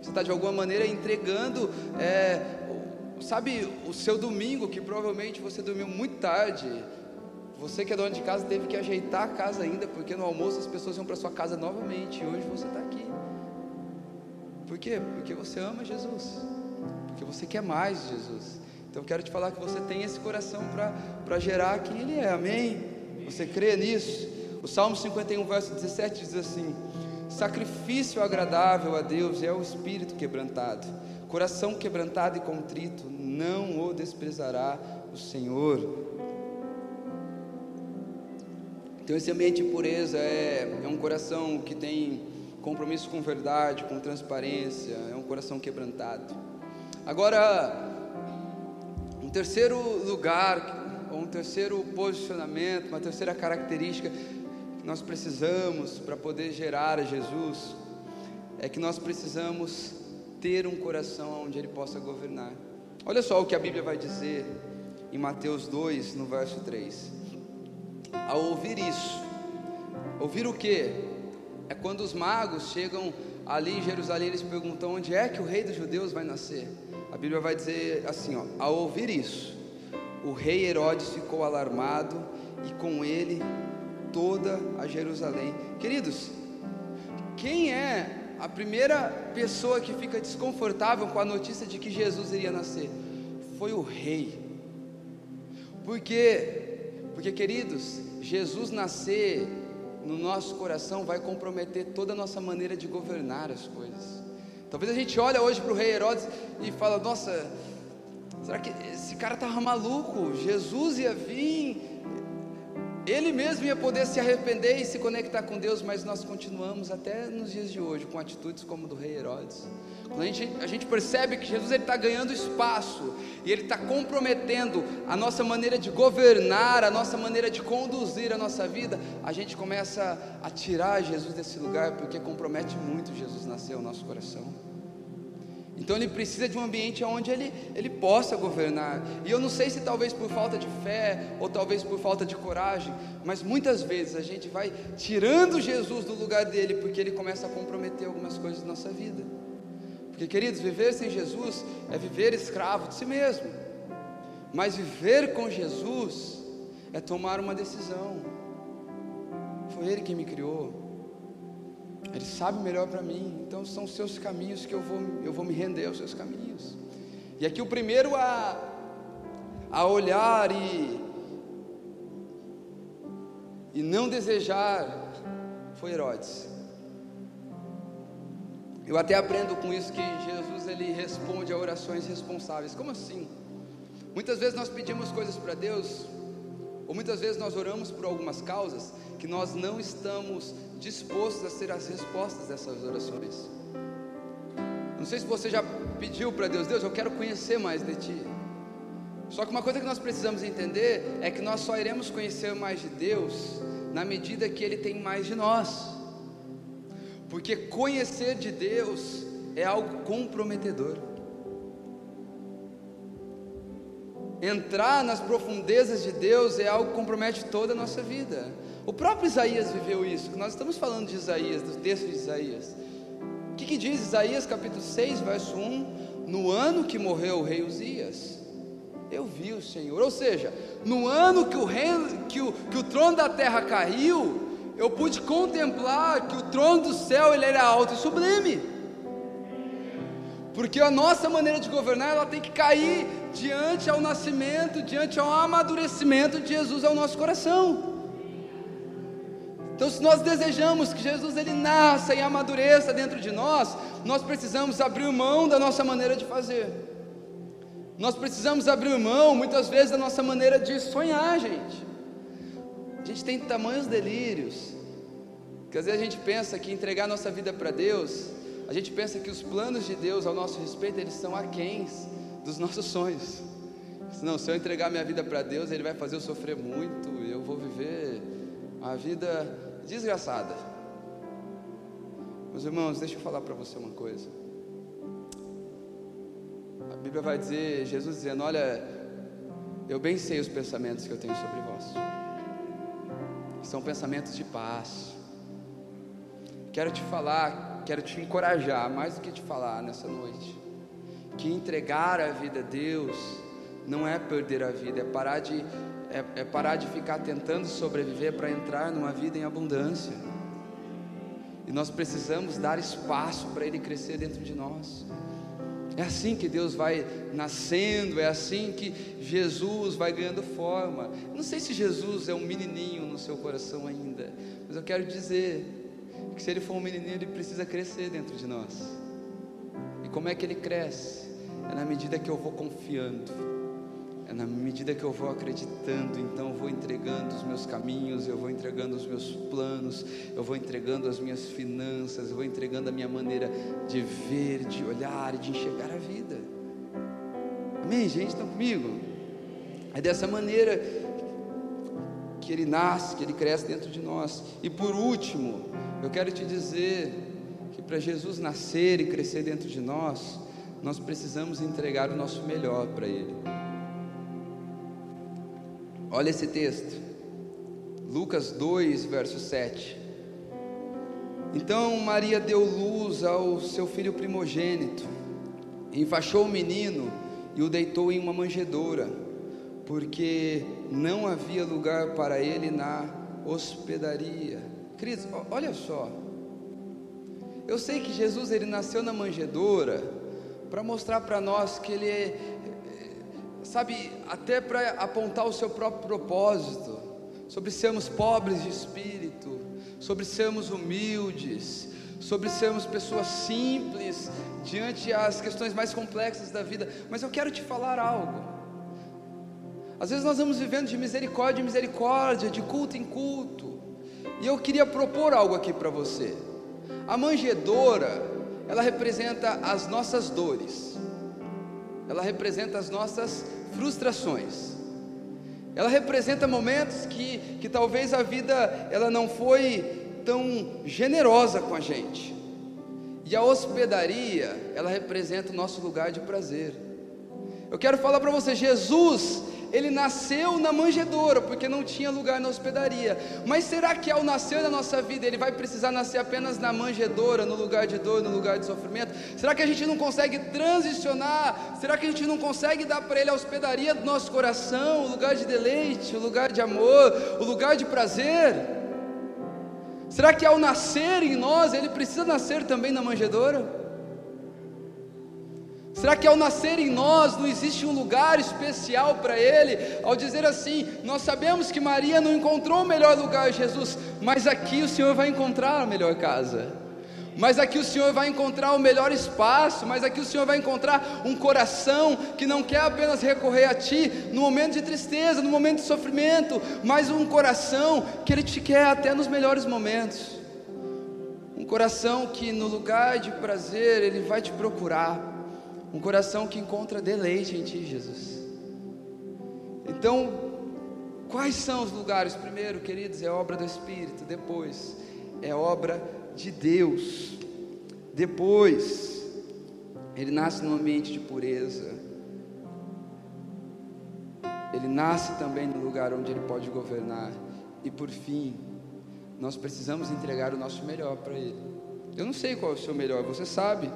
[SPEAKER 1] você está de alguma maneira entregando, é, sabe, o seu domingo, que provavelmente você dormiu muito tarde, você que é dono de casa teve que ajeitar a casa ainda, porque no almoço as pessoas iam para sua casa novamente, e hoje você está aqui. Por quê? Porque você ama Jesus, porque você quer mais Jesus. Então quero te falar que você tem esse coração para gerar quem Ele é, amém? Você crê nisso? O Salmo 51, verso 17 diz assim: Sacrifício agradável a Deus é o espírito quebrantado, coração quebrantado e contrito, não o desprezará o Senhor. Então, esse ambiente de pureza é, é um coração que tem compromisso com verdade, com transparência, é um coração quebrantado. Agora, terceiro lugar, ou um terceiro posicionamento, uma terceira característica nós precisamos para poder gerar a Jesus, é que nós precisamos ter um coração onde Ele possa governar. Olha só o que a Bíblia vai dizer em Mateus 2, no verso 3. Ao ouvir isso, ouvir o que? É quando os magos chegam ali em Jerusalém, eles perguntam onde é que o rei dos judeus vai nascer. A Bíblia vai dizer assim: ó, ao ouvir isso, o rei Herodes ficou alarmado e com ele toda a Jerusalém. Queridos, quem é a primeira pessoa que fica desconfortável com a notícia de que Jesus iria nascer? Foi o rei. Por quê? Porque, queridos, Jesus nascer no nosso coração vai comprometer toda a nossa maneira de governar as coisas. Talvez a gente olhe hoje para o rei Herodes e fala: Nossa, será que esse cara estava maluco? Jesus ia vir, ele mesmo ia poder se arrepender e se conectar com Deus, mas nós continuamos até nos dias de hoje com atitudes como do rei Herodes. Quando a gente, a gente percebe que Jesus está ganhando espaço e ele está comprometendo a nossa maneira de governar, a nossa maneira de conduzir a nossa vida, a gente começa a tirar Jesus desse lugar porque compromete muito Jesus nascer no nosso coração. Então ele precisa de um ambiente onde ele, ele possa governar. E eu não sei se talvez por falta de fé ou talvez por falta de coragem, mas muitas vezes a gente vai tirando Jesus do lugar dele porque ele começa a comprometer algumas coisas da nossa vida. Porque, queridos, viver sem Jesus é viver escravo de si mesmo. Mas viver com Jesus é tomar uma decisão. Foi Ele quem me criou. Ele sabe melhor para mim. Então são os seus caminhos que eu vou, eu vou me render aos seus caminhos. E aqui o primeiro a, a olhar e, e não desejar foi Herodes. Eu até aprendo com isso que Jesus ele responde a orações responsáveis. Como assim? Muitas vezes nós pedimos coisas para Deus, ou muitas vezes nós oramos por algumas causas que nós não estamos dispostos a ser as respostas dessas orações. Não sei se você já pediu para Deus, Deus, eu quero conhecer mais de Ti. Só que uma coisa que nós precisamos entender é que nós só iremos conhecer mais de Deus na medida que Ele tem mais de nós. Porque conhecer de Deus é algo comprometedor. Entrar nas profundezas de Deus é algo que compromete toda a nossa vida. O próprio Isaías viveu isso. Nós estamos falando de Isaías, do texto de Isaías. O que, que diz Isaías capítulo 6, verso 1? No ano que morreu o rei Uzias, eu vi o Senhor. Ou seja, no ano que o, rei, que o, que o trono da terra caiu, eu pude contemplar que o trono do céu ele era alto e sublime. Porque a nossa maneira de governar ela tem que cair diante ao nascimento, diante ao amadurecimento de Jesus ao nosso coração. Então, se nós desejamos que Jesus ele nasça e amadureça dentro de nós, nós precisamos abrir mão da nossa maneira de fazer. Nós precisamos abrir mão, muitas vezes, da nossa maneira de sonhar, gente. A gente tem tamanhos delírios, que às vezes a gente pensa que entregar nossa vida para Deus, a gente pensa que os planos de Deus ao nosso respeito, eles são aquéns dos nossos sonhos. Não, se eu entregar minha vida para Deus, Ele vai fazer eu sofrer muito, eu vou viver uma vida desgraçada. Meus irmãos, deixa eu falar para você uma coisa. A Bíblia vai dizer, Jesus dizendo: Olha, eu bem sei os pensamentos que eu tenho sobre vós. São pensamentos de paz. Quero te falar, quero te encorajar, mais do que te falar nessa noite, que entregar a vida a Deus não é perder a vida, é parar de é, é parar de ficar tentando sobreviver para entrar numa vida em abundância. E nós precisamos dar espaço para Ele crescer dentro de nós. É assim que Deus vai nascendo, é assim que Jesus vai ganhando forma. Não sei se Jesus é um menininho no seu coração ainda, mas eu quero dizer que se ele for um menininho, ele precisa crescer dentro de nós. Como é que ele cresce? É na medida que eu vou confiando é na medida que eu vou acreditando, então eu vou entregando os meus caminhos, eu vou entregando os meus planos, eu vou entregando as minhas finanças, eu vou entregando a minha maneira de ver, de olhar de enxergar a vida. Amém, gente? Estão comigo? É dessa maneira que ele nasce, que ele cresce dentro de nós. E por último, eu quero te dizer que para Jesus nascer e crescer dentro de nós, nós precisamos entregar o nosso melhor para Ele. Olha esse texto, Lucas 2, verso 7. Então Maria deu luz ao seu filho primogênito, enfaixou o menino e o deitou em uma manjedoura, porque não havia lugar para ele na hospedaria. Queridos, olha só. Eu sei que Jesus ele nasceu na manjedoura para mostrar para nós que ele é, sabe, até para apontar o seu próprio propósito, sobre sermos pobres de espírito, sobre sermos humildes, sobre sermos pessoas simples diante as questões mais complexas da vida. Mas eu quero te falar algo. Às vezes nós vamos vivendo de misericórdia em misericórdia, de culto em culto. E eu queria propor algo aqui para você. A manjedoura, ela representa as nossas dores. Ela representa as nossas frustrações. Ela representa momentos que, que talvez a vida ela não foi tão generosa com a gente. E a hospedaria, ela representa o nosso lugar de prazer. Eu quero falar para você, Jesus, ele nasceu na manjedoura, porque não tinha lugar na hospedaria. Mas será que ao nascer na nossa vida, ele vai precisar nascer apenas na manjedoura, no lugar de dor, no lugar de sofrimento? Será que a gente não consegue transicionar? Será que a gente não consegue dar para ele a hospedaria do nosso coração, o lugar de deleite, o lugar de amor, o lugar de prazer? Será que ao nascer em nós, ele precisa nascer também na manjedoura? Será que ao nascer em nós não existe um lugar especial para Ele? Ao dizer assim, nós sabemos que Maria não encontrou o melhor lugar, Jesus, mas aqui o Senhor vai encontrar a melhor casa. Mas aqui o Senhor vai encontrar o melhor espaço, mas aqui o Senhor vai encontrar um coração que não quer apenas recorrer a Ti no momento de tristeza, no momento de sofrimento, mas um coração que Ele te quer até nos melhores momentos. Um coração que no lugar de prazer Ele vai te procurar um coração que encontra deleite em Ti, Jesus. Então, quais são os lugares? Primeiro, queridos, é obra do Espírito. Depois, é obra de Deus. Depois, ele nasce num ambiente de pureza. Ele nasce também no lugar onde ele pode governar. E por fim, nós precisamos entregar o nosso melhor para ele. Eu não sei qual é o seu melhor, você sabe.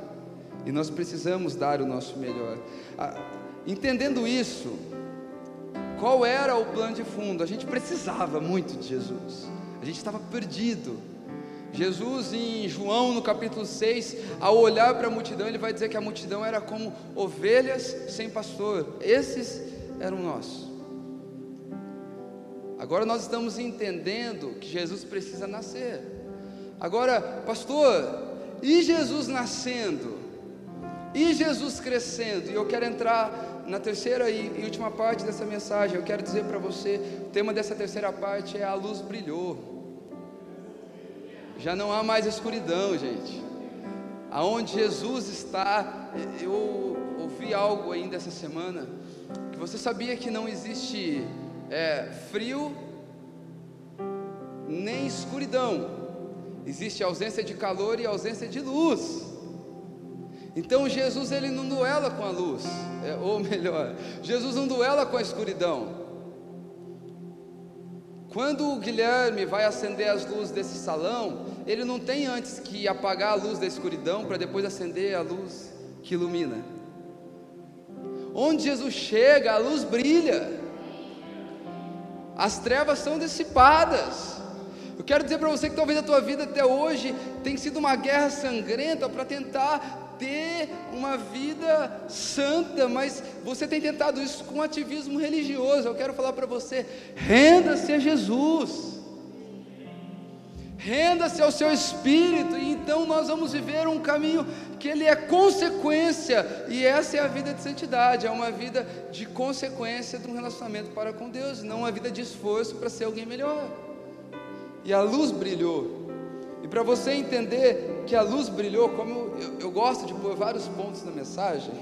[SPEAKER 1] E nós precisamos dar o nosso melhor. Ah, entendendo isso, qual era o plano de fundo? A gente precisava muito de Jesus. A gente estava perdido. Jesus, em João, no capítulo 6, ao olhar para a multidão, ele vai dizer que a multidão era como ovelhas sem pastor. Esses eram nós. Agora nós estamos entendendo que Jesus precisa nascer. Agora, pastor, e Jesus nascendo? E Jesus crescendo, e eu quero entrar na terceira e, última parte dessa mensagem. Eu quero dizer para você: o tema dessa terceira parte é a luz brilhou. Já não há mais escuridão, gente. Aonde Jesus está, eu ouvi algo ainda essa semana, que você sabia que não existe é, frio nem escuridão, existe ausência de calor e ausência de luz. Então Jesus ele não duela com a luz, é, ou melhor, Jesus não duela com a escuridão. Quando o Guilherme vai acender as luzes desse salão, ele não tem antes que apagar a luz da escuridão para depois acender a luz que ilumina. Onde Jesus chega, a luz brilha, as trevas são dissipadas. Eu quero dizer para você que talvez a tua vida até hoje tenha sido uma guerra sangrenta para tentar ter uma vida santa, mas você tem tentado isso com ativismo religioso. Eu quero falar para você: renda-se a Jesus, renda-se ao seu espírito, e então nós vamos viver um caminho que ele é consequência, e essa é a vida de santidade, é uma vida de consequência de um relacionamento para com Deus, não uma vida de esforço para ser alguém melhor. E a luz brilhou e para você entender que a luz brilhou, como eu, eu, gosto de pôr vários pontos na mensagem,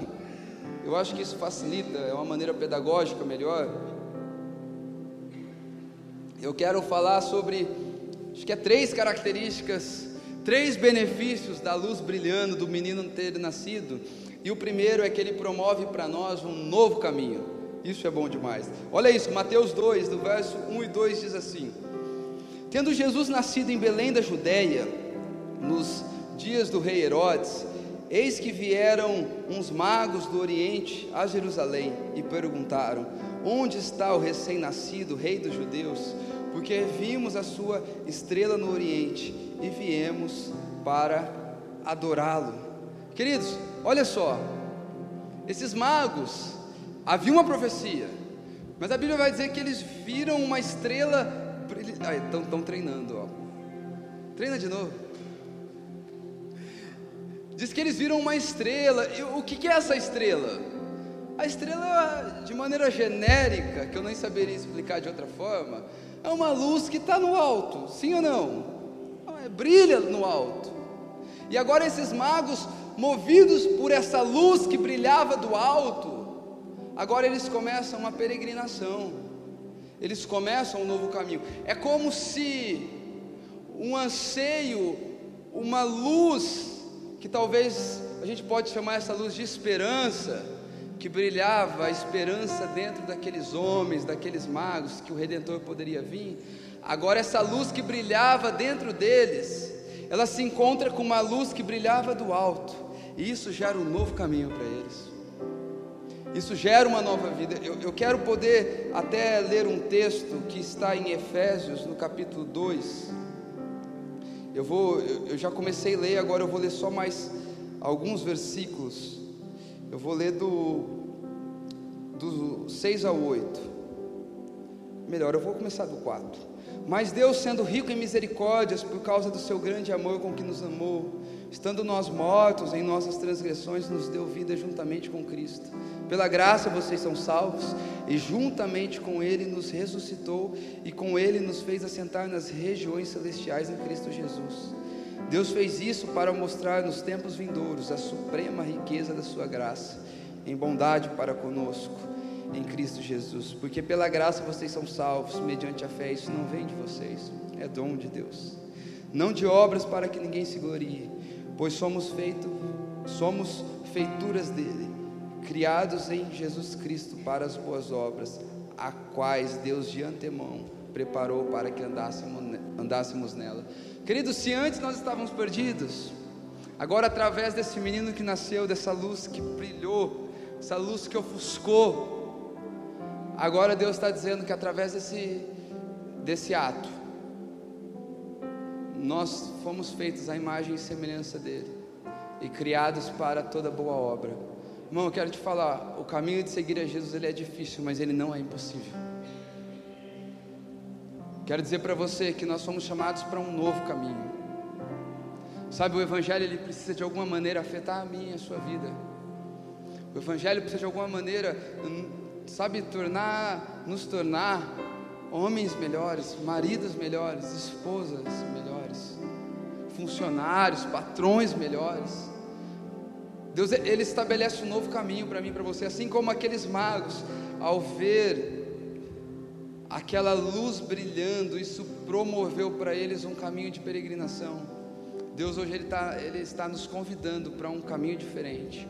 [SPEAKER 1] eu acho que isso facilita, é uma maneira pedagógica melhor. Eu quero falar sobre, acho que é três características, três benefícios da luz brilhando, do menino ter nascido. E o primeiro é que ele promove para nós um novo caminho. Isso é bom demais. Olha isso, Mateus 2, do verso 1 e 2 diz assim: Tendo Jesus nascido em Belém da Judéia, nos dias do rei Herodes, eis que vieram uns magos do Oriente a Jerusalém e perguntaram: Onde está o recém-nascido rei dos judeus? Porque vimos a sua estrela no Oriente e viemos para adorá-lo. Queridos, olha só, esses magos, havia uma profecia, mas a Bíblia vai dizer que eles viram uma estrela estão treinando, ó. Treina de novo. Diz que eles viram uma estrela. E o que, que é essa estrela? A estrela, de maneira genérica, que eu nem saberia explicar de outra forma, é uma luz que está no alto, sim ou não? É, brilha no alto. E agora esses magos, movidos por essa luz que brilhava do alto, agora eles começam uma peregrinação. Eles começam um novo caminho. É como se um anseio, uma luz que talvez a gente pode chamar essa luz de esperança, que brilhava a esperança dentro daqueles homens, daqueles magos, que o Redentor poderia vir. Agora, essa luz que brilhava dentro deles, ela se encontra com uma luz que brilhava do alto, e isso gera um novo caminho para eles. Isso gera uma nova vida. Eu, eu, quero poder até ler um texto que está em Efésios, no capítulo 2. Eu vou, eu, já comecei a ler, agora eu vou ler só mais alguns versículos. Eu vou ler do, do 6 ao 8. Melhor, eu vou começar do 4. Mas Deus, sendo rico em misericórdias, por causa do seu grande amor com que nos amou, estando nós mortos em nossas transgressões, nos deu vida juntamente com Cristo. Pela graça vocês são salvos, e juntamente com Ele nos ressuscitou, e com Ele nos fez assentar nas regiões celestiais em Cristo Jesus. Deus fez isso para mostrar nos tempos vindouros a suprema riqueza da Sua graça, em bondade para conosco em Cristo Jesus, porque pela graça vocês são salvos, mediante a fé, isso não vem de vocês, é dom de Deus, não de obras para que ninguém se glorie, pois somos feitos, somos feituras dele, criados em Jesus Cristo para as boas obras, a quais Deus de antemão preparou para que andássemos, andássemos nela. Queridos, se antes nós estávamos perdidos, agora através desse menino que nasceu, dessa luz que brilhou, essa luz que ofuscou, Agora Deus está dizendo que através desse, desse ato, nós fomos feitos à imagem e semelhança dele e criados para toda boa obra. Irmão, eu quero te falar, o caminho de seguir a Jesus ele é difícil, mas ele não é impossível. Quero dizer para você que nós somos chamados para um novo caminho. Sabe, o evangelho ele precisa de alguma maneira afetar a minha e a sua vida. O evangelho precisa de alguma maneira sabe, tornar, nos tornar homens melhores, maridos melhores, esposas melhores, funcionários, patrões melhores. Deus ele estabelece um novo caminho para mim, para você, assim como aqueles magos, ao ver aquela luz brilhando, isso promoveu para eles um caminho de peregrinação. Deus hoje ele, tá, ele está nos convidando para um caminho diferente.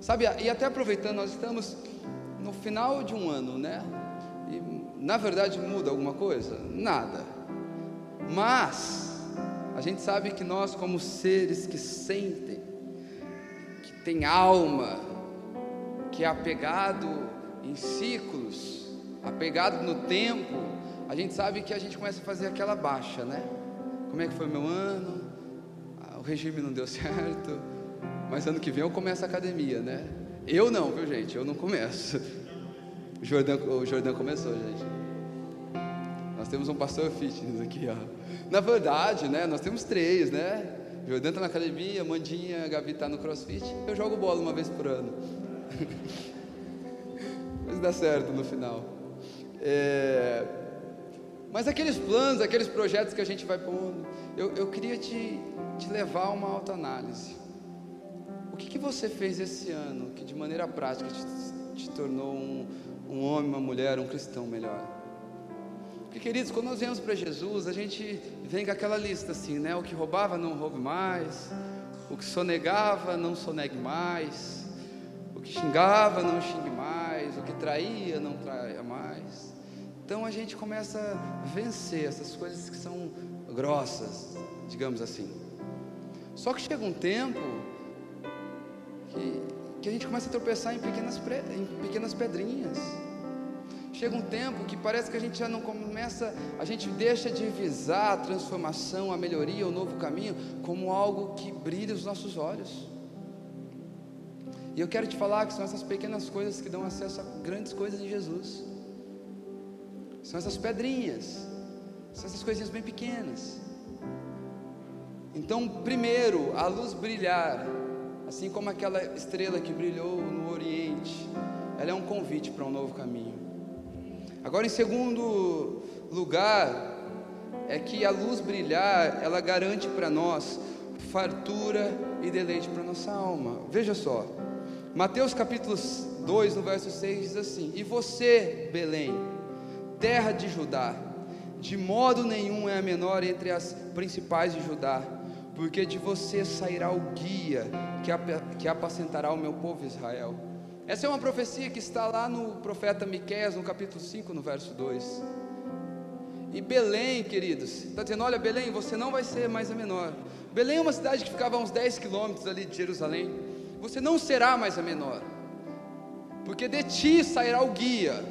[SPEAKER 1] Sabe, e até aproveitando, nós estamos no final de um ano, né? E, na verdade muda alguma coisa? Nada. Mas a gente sabe que nós, como seres que sentem, tem alma, que é apegado em ciclos, apegado no tempo, a gente sabe que a gente começa a fazer aquela baixa, né? Como é que foi meu ano? Ah, o regime não deu certo, mas ano que vem eu começo a academia, né? Eu não, viu gente? Eu não começo. O Jordão, o Jordão começou, gente. Nós temos um pastor fitness aqui, ó. Na verdade, né? Nós temos três, né? O Jordão está na academia, Mandinha, Gabi está no crossfit. Eu jogo bola uma vez por ano. Mas dá certo no final. É... Mas aqueles planos, aqueles projetos que a gente vai pondo, eu, eu queria te, te levar a uma autoanálise. O que, que você fez esse ano que de maneira prática te, te tornou um, um homem, uma mulher, um cristão melhor? Porque, queridos, quando nós viemos para Jesus, a gente vem com aquela lista assim, né? O que roubava, não roube mais. O que sonegava, não sonegue mais. O que xingava, não xingue mais. O que traía, não traia mais. Então a gente começa a vencer essas coisas que são grossas, digamos assim. Só que chega um tempo que, que a gente começa a tropeçar em pequenas, em pequenas pedrinhas. Chega um tempo que parece que a gente já não começa, a gente deixa de visar a transformação, a melhoria, o novo caminho, como algo que brilha os nossos olhos. E eu quero te falar que são essas pequenas coisas que dão acesso a grandes coisas em Jesus. São essas pedrinhas, são essas coisinhas bem pequenas. Então, primeiro, a luz brilhar, assim como aquela estrela que brilhou no Oriente, ela é um convite para um novo caminho. Agora, em segundo lugar, é que a luz brilhar, ela garante para nós fartura e deleite para nossa alma. Veja só, Mateus capítulo 2, no verso 6 diz assim: E você, Belém, terra de Judá, de modo nenhum é a menor entre as principais de Judá, porque de você sairá o guia que, que apacentará o meu povo Israel. Essa é uma profecia que está lá no profeta Miqueias, no capítulo 5, no verso 2. E Belém, queridos, está dizendo: olha, Belém, você não vai ser mais a menor. Belém é uma cidade que ficava a uns 10 quilômetros ali de Jerusalém. Você não será mais a menor, porque de ti sairá o guia.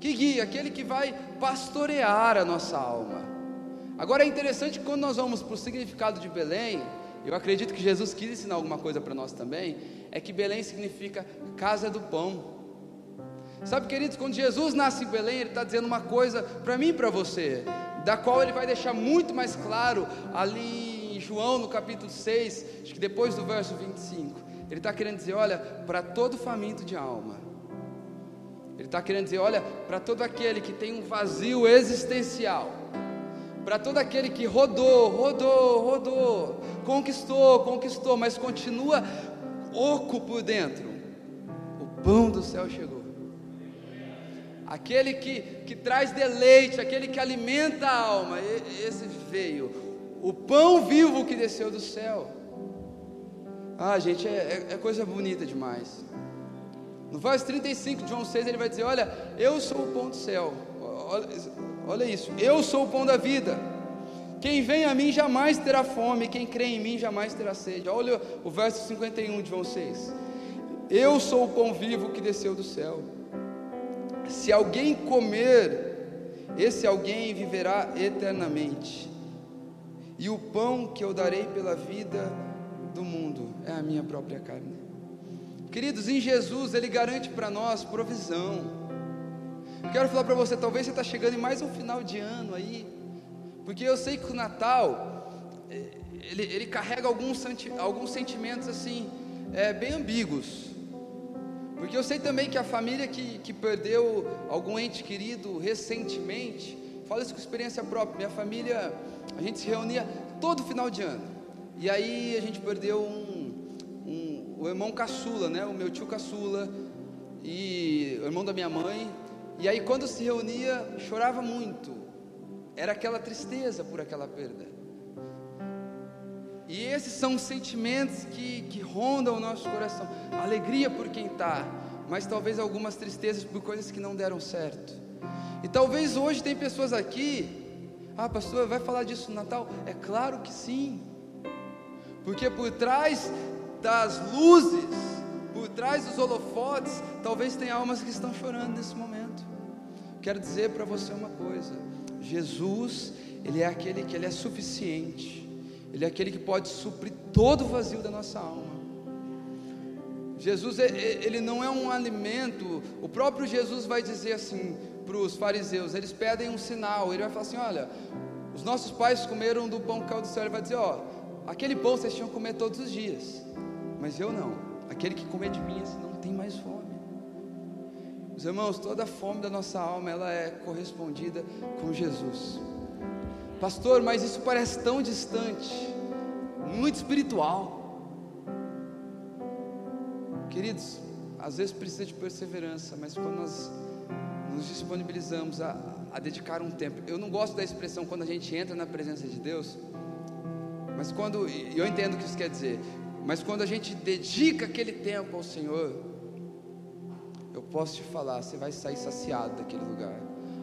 [SPEAKER 1] Que guia? Aquele que vai pastorear a nossa alma. Agora é interessante que quando nós vamos para o significado de Belém, eu acredito que Jesus quis ensinar alguma coisa para nós também, é que Belém significa casa do pão. Sabe, queridos, quando Jesus nasce em Belém, Ele está dizendo uma coisa para mim e para você, da qual Ele vai deixar muito mais claro ali em João, no capítulo 6, acho que depois do verso 25. Ele está querendo dizer: olha, para todo faminto de alma, Ele está querendo dizer: olha, para todo aquele que tem um vazio existencial, para todo aquele que rodou, rodou, rodou, conquistou, conquistou, mas continua oco por dentro, o pão do céu chegou aquele que, que traz deleite, aquele que alimenta a alma, esse veio, o pão vivo que desceu do céu. Ah, gente, é, é, é coisa bonita demais. No verso 35 de João 6, ele vai dizer: Olha, eu sou o pão do céu. Olha, olha isso, eu sou o pão da vida. Quem vem a mim jamais terá fome, quem crê em mim jamais terá sede. Olha o verso 51 de João 6. Eu sou o pão vivo que desceu do céu. Se alguém comer, esse alguém viverá eternamente. E o pão que eu darei pela vida do mundo é a minha própria carne. Queridos, em Jesus Ele garante para nós provisão. Quero falar para você, talvez você está chegando em mais um final de ano aí, porque eu sei que o Natal eh, ele, ele carrega alguns, alguns sentimentos assim é, bem ambíguos. Porque eu sei também que a família que, que perdeu algum ente querido recentemente, fala isso com experiência própria. Minha família, a gente se reunia todo final de ano. E aí a gente perdeu um, um, o irmão caçula, né? O meu tio caçula e o irmão da minha mãe. E aí quando se reunia, chorava muito. Era aquela tristeza por aquela perda. E esses são sentimentos que, que rondam o nosso coração. Alegria por quem está, mas talvez algumas tristezas por coisas que não deram certo. E talvez hoje tem pessoas aqui, ah, pastor, vai falar disso no Natal? É claro que sim, porque por trás das luzes, por trás dos holofotes, talvez tenha almas que estão chorando nesse momento. Quero dizer para você uma coisa: Jesus, Ele é aquele que Ele é suficiente. Ele é aquele que pode suprir todo o vazio da nossa alma. Jesus, ele não é um alimento. O próprio Jesus vai dizer assim para os fariseus: eles pedem um sinal. Ele vai falar assim: olha, os nossos pais comeram do pão caiu do céu. Ele vai dizer: ó, aquele pão vocês tinham que comer todos os dias, mas eu não. Aquele que comer de mim não tem mais fome. Os irmãos, toda a fome da nossa alma ela é correspondida com Jesus. Pastor, mas isso parece tão distante, muito espiritual. Queridos, às vezes precisa de perseverança, mas quando nós nos disponibilizamos a, a dedicar um tempo, eu não gosto da expressão quando a gente entra na presença de Deus, mas quando, eu entendo o que isso quer dizer, mas quando a gente dedica aquele tempo ao Senhor, eu posso te falar, você vai sair saciado daquele lugar,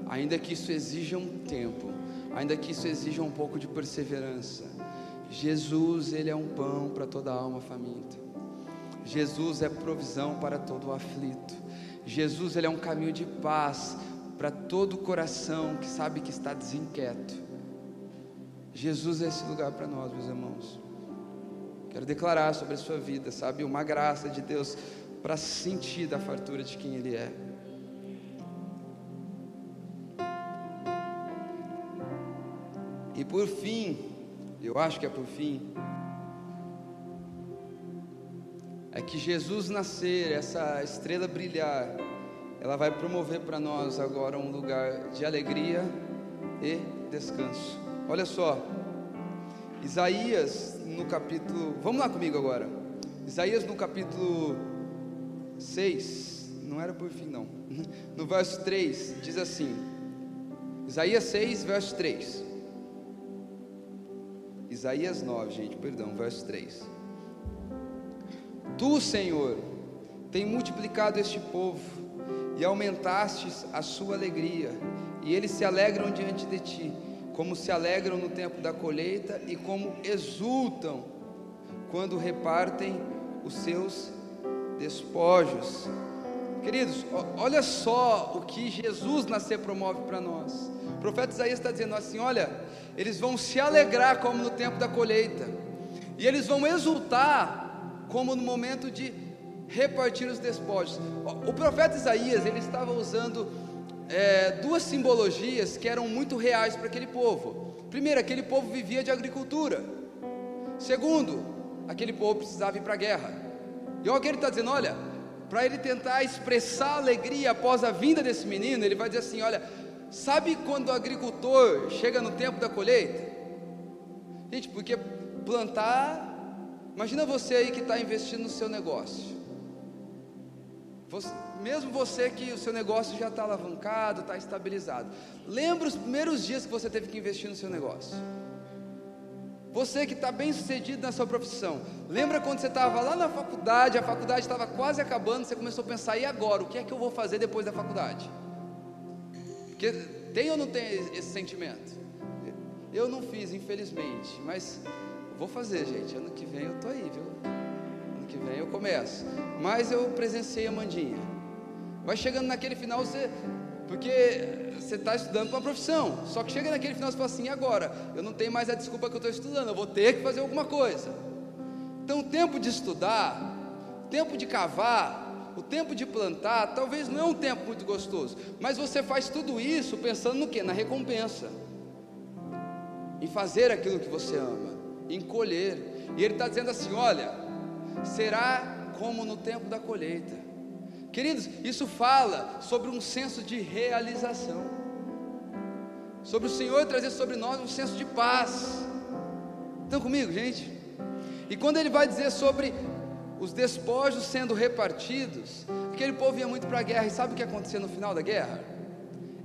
[SPEAKER 1] ainda que isso exija um tempo ainda que isso exija um pouco de perseverança. Jesus, Ele é um pão para toda alma faminta. Jesus é provisão para todo aflito. Jesus, Ele é um caminho de paz para todo coração que sabe que está desinquieto. Jesus é esse lugar para nós, meus irmãos. Quero declarar sobre a sua vida, sabe, uma graça de Deus para sentir da fartura de quem Ele é. E por fim, eu acho que é por fim, é que Jesus nascer, essa estrela brilhar, ela vai promover para nós agora um lugar de alegria e descanso. Olha só, Isaías no capítulo, vamos lá comigo agora. Isaías no capítulo 6, não era por fim não. No verso 3 diz assim: Isaías 6, verso 3. Isaías 9, gente, perdão, verso 3. Tu, Senhor, tem multiplicado este povo e aumentastes a sua alegria, e eles se alegram diante de ti, como se alegram no tempo da colheita e como exultam quando repartem os seus despojos. Queridos, olha só o que Jesus nascer promove para nós. O profeta Isaías está dizendo assim: olha, eles vão se alegrar como no tempo da colheita, e eles vão exultar como no momento de repartir os despojos. O profeta Isaías ele estava usando é, duas simbologias que eram muito reais para aquele povo. Primeiro, aquele povo vivia de agricultura. Segundo, aquele povo precisava ir para a guerra. E olha o que ele está dizendo: olha, para ele tentar expressar alegria após a vinda desse menino, ele vai dizer assim: olha, sabe quando o agricultor chega no tempo da colheita? Gente, porque plantar, imagina você aí que está investindo no seu negócio. Você, mesmo você que o seu negócio já está alavancado, está estabilizado. Lembra os primeiros dias que você teve que investir no seu negócio. Você que está bem sucedido na sua profissão, lembra quando você estava lá na faculdade, a faculdade estava quase acabando, você começou a pensar, e agora? O que é que eu vou fazer depois da faculdade? Porque tem ou não tem esse sentimento? Eu não fiz, infelizmente, mas vou fazer, gente. Ano que vem eu estou aí, viu? Ano que vem eu começo. Mas eu presenciei a Mandinha. Vai chegando naquele final, você porque você está estudando para uma profissão. Só que chega naquele final e fala assim: agora, eu não tenho mais a desculpa que eu estou estudando, eu vou ter que fazer alguma coisa. Então, o tempo de estudar, o tempo de cavar, o tempo de plantar, talvez não é um tempo muito gostoso, mas você faz tudo isso pensando no que? Na recompensa, em fazer aquilo que você ama, em colher. E ele está dizendo assim: olha, será como no tempo da colheita. Queridos, isso fala sobre um senso de realização, sobre o Senhor trazer sobre nós um senso de paz. Estão comigo, gente? E quando ele vai dizer sobre os despojos sendo repartidos, aquele povo ia muito para a guerra, e sabe o que acontecia no final da guerra?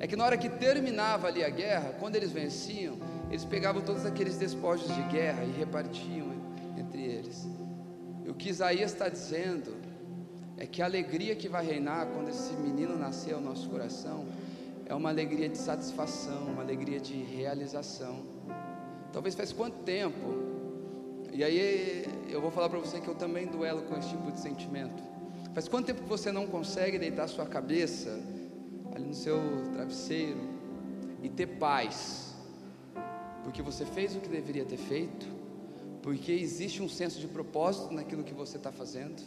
[SPEAKER 1] É que na hora que terminava ali a guerra, quando eles venciam, eles pegavam todos aqueles despojos de guerra e repartiam entre eles. E o que Isaías está dizendo é que a alegria que vai reinar quando esse menino nascer ao nosso coração é uma alegria de satisfação, uma alegria de realização. Talvez faz quanto tempo? E aí eu vou falar para você que eu também duelo com esse tipo de sentimento. Faz quanto tempo que você não consegue deitar sua cabeça ali no seu travesseiro e ter paz? Porque você fez o que deveria ter feito, porque existe um senso de propósito naquilo que você está fazendo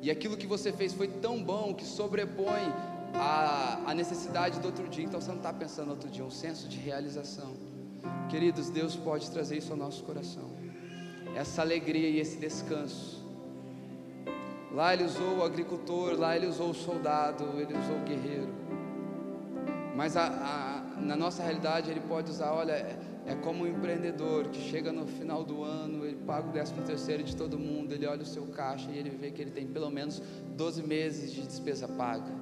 [SPEAKER 1] e aquilo que você fez foi tão bom que sobrepõe a, a necessidade do outro dia. Então você não está pensando no outro dia, um senso de realização. Queridos, Deus pode trazer isso ao nosso coração. Essa alegria e esse descanso. Lá ele usou o agricultor, lá ele usou o soldado, ele usou o guerreiro. Mas a, a, na nossa realidade ele pode usar, olha, é como um empreendedor que chega no final do ano, ele paga o décimo terceiro de todo mundo, ele olha o seu caixa e ele vê que ele tem pelo menos 12 meses de despesa paga.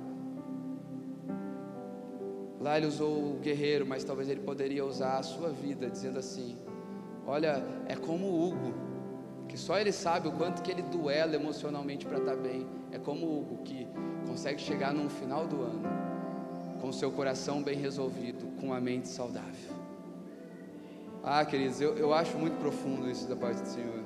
[SPEAKER 1] Lá ele usou o guerreiro, mas talvez ele poderia usar a sua vida, dizendo assim: Olha, é como o Hugo, que só ele sabe o quanto que ele duela emocionalmente para estar tá bem. É como o Hugo que consegue chegar no final do ano com seu coração bem resolvido, com a mente saudável. Ah, queridos, eu, eu acho muito profundo isso da parte do Senhor.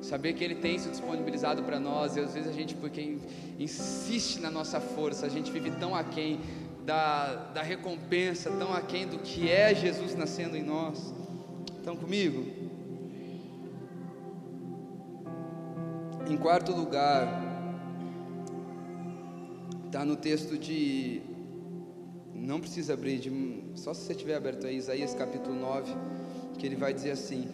[SPEAKER 1] Saber que Ele tem se disponibilizado para nós, e às vezes a gente, porque insiste na nossa força, a gente vive tão aquém da, da recompensa, tão aquém do que é Jesus nascendo em nós. Estão comigo? Em quarto lugar, está no texto de não precisa abrir, de, só se você tiver aberto aí, Isaías capítulo 9, que ele vai dizer assim: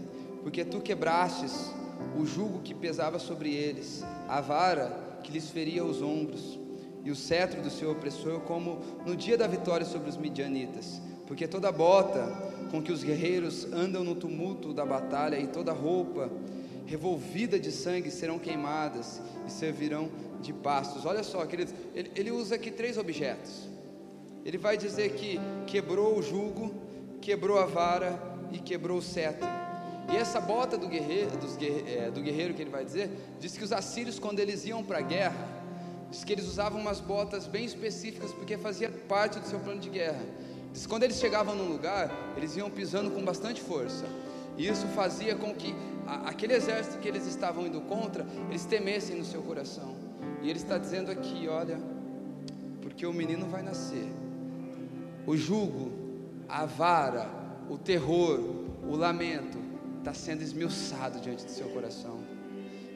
[SPEAKER 1] Porque tu quebrastes o jugo que pesava sobre eles, a vara que lhes feria os ombros, e o cetro do seu opressor, como no dia da vitória sobre os midianitas. Porque toda bota com que os guerreiros andam no tumulto da batalha e toda roupa revolvida de sangue serão queimadas e servirão de pastos. Olha só, queridos, ele, ele usa aqui três objetos. Ele vai dizer que quebrou o jugo, quebrou a vara e quebrou o cetro. E essa bota do guerreiro, dos, é, do guerreiro que ele vai dizer, diz que os assírios, quando eles iam para a guerra, diz que eles usavam umas botas bem específicas, porque fazia parte do seu plano de guerra. Diz que quando eles chegavam num lugar, eles iam pisando com bastante força. E isso fazia com que a, aquele exército que eles estavam indo contra, eles temessem no seu coração. E ele está dizendo aqui: olha, porque o menino vai nascer, o jugo, a vara, o terror, o lamento, está sendo esmiuçado diante do seu coração.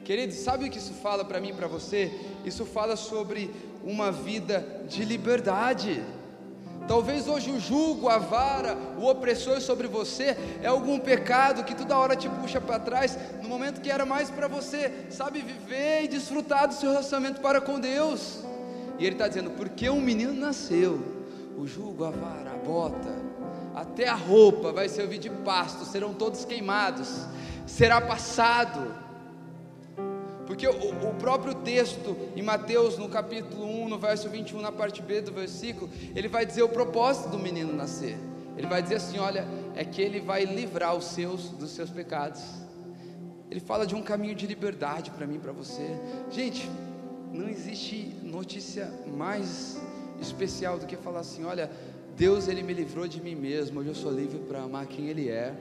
[SPEAKER 1] Querido, sabe o que isso fala para mim e para você? Isso fala sobre uma vida de liberdade. Talvez hoje o jugo, a vara, o opressor sobre você é algum pecado que toda hora te puxa para trás, no momento que era mais para você, sabe, viver e desfrutar do seu relacionamento para com Deus. E ele está dizendo: porque um menino nasceu, o jugo, a vara, a bota, até a roupa vai servir de pasto, serão todos queimados, será passado porque o, o, próprio texto em Mateus, no capítulo 1, no verso 21, na parte B do versículo, ele vai dizer o propósito do menino nascer. Ele vai dizer assim: olha, é que ele vai livrar os seus dos seus pecados. Ele fala de um caminho de liberdade para mim para você. Gente, não existe notícia mais especial do que falar assim: olha, Deus ele me livrou de mim mesmo, hoje eu sou livre para amar quem Ele é.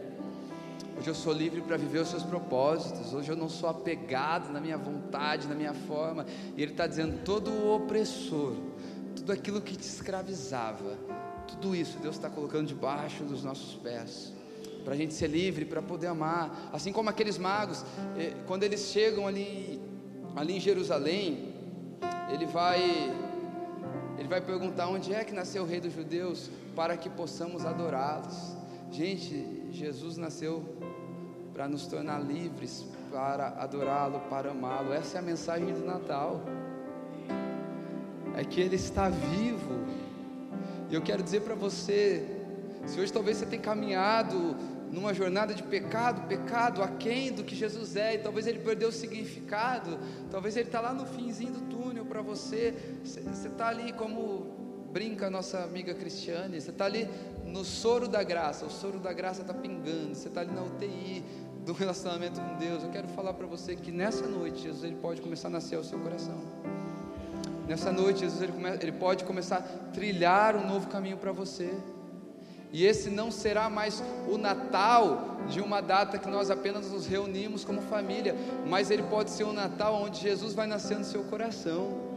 [SPEAKER 1] Hoje eu sou livre para viver os seus propósitos. Hoje eu não sou apegado na minha vontade, na minha forma. E Ele está dizendo: todo o opressor, tudo aquilo que te escravizava, tudo isso Deus está colocando debaixo dos nossos pés. Para a gente ser livre, para poder amar. Assim como aqueles magos, eh, quando eles chegam ali, ali em Jerusalém, ele vai, ele vai perguntar onde é que nasceu o rei dos judeus, para que possamos adorá-los. Gente, Jesus nasceu para nos tornar livres, para adorá-lo, para amá-lo. Essa é a mensagem do Natal. É que Ele está vivo. E eu quero dizer para você, se hoje talvez você tenha caminhado numa jornada de pecado, pecado aquém do que Jesus é, e talvez ele perdeu o significado, talvez ele está lá no finzinho do túnel para você, você está ali como brinca a nossa amiga Cristiane, você está ali no soro da graça, o soro da graça está pingando, você está ali na UTI, do relacionamento com Deus, eu quero falar para você que nessa noite Jesus ele pode começar a nascer ao seu coração. Nessa noite Jesus ele, come, ele pode começar a trilhar um novo caminho para você. E esse não será mais o Natal de uma data que nós apenas nos reunimos como família, mas ele pode ser um Natal onde Jesus vai nascer no seu coração.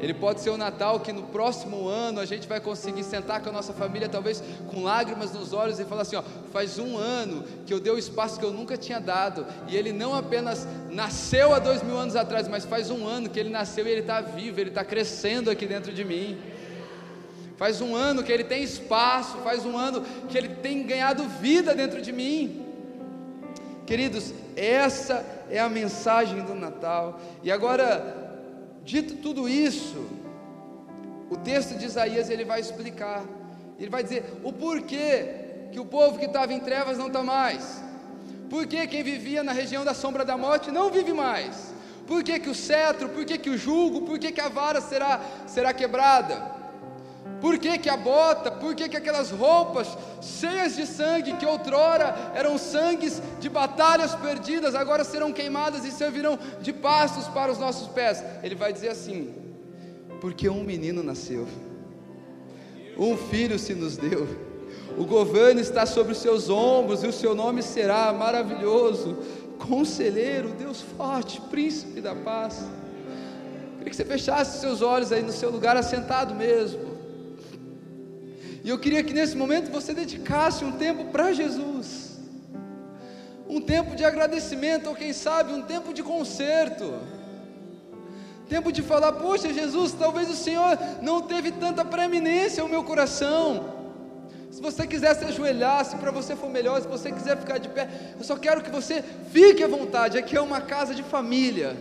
[SPEAKER 1] Ele pode ser o Natal que no próximo ano a gente vai conseguir sentar com a nossa família, talvez com lágrimas nos olhos, e falar assim: ó, faz um ano que eu dei o espaço que eu nunca tinha dado, e ele não apenas nasceu há dois mil anos atrás, mas faz um ano que ele nasceu e ele está vivo, ele está crescendo aqui dentro de mim. Faz um ano que ele tem espaço, faz um ano que ele tem ganhado vida dentro de mim. Queridos, essa é a mensagem do Natal. E agora, Dito tudo isso, o texto de Isaías ele vai explicar. Ele vai dizer o porquê que o povo que estava em trevas não está mais. Por que quem vivia na região da sombra da morte não vive mais? Por que, que o cetro, por que, que o jugo, por que, que a vara será, será quebrada? Por que, que a bota, por que, que aquelas roupas cheias de sangue, que outrora eram sangues de batalhas perdidas, agora serão queimadas e servirão de pastos para os nossos pés? Ele vai dizer assim: porque um menino nasceu, um filho se nos deu, o governo está sobre os seus ombros e o seu nome será maravilhoso, conselheiro, Deus forte, príncipe da paz. Queria que você fechasse seus olhos aí no seu lugar assentado mesmo. E eu queria que nesse momento você dedicasse um tempo para Jesus, um tempo de agradecimento, ou quem sabe, um tempo de conserto, tempo de falar: Poxa, Jesus, talvez o Senhor não teve tanta preeminência ao meu coração. Se você quiser se ajoelhar, se para você for melhor, se você quiser ficar de pé, eu só quero que você fique à vontade. Aqui é uma casa de família.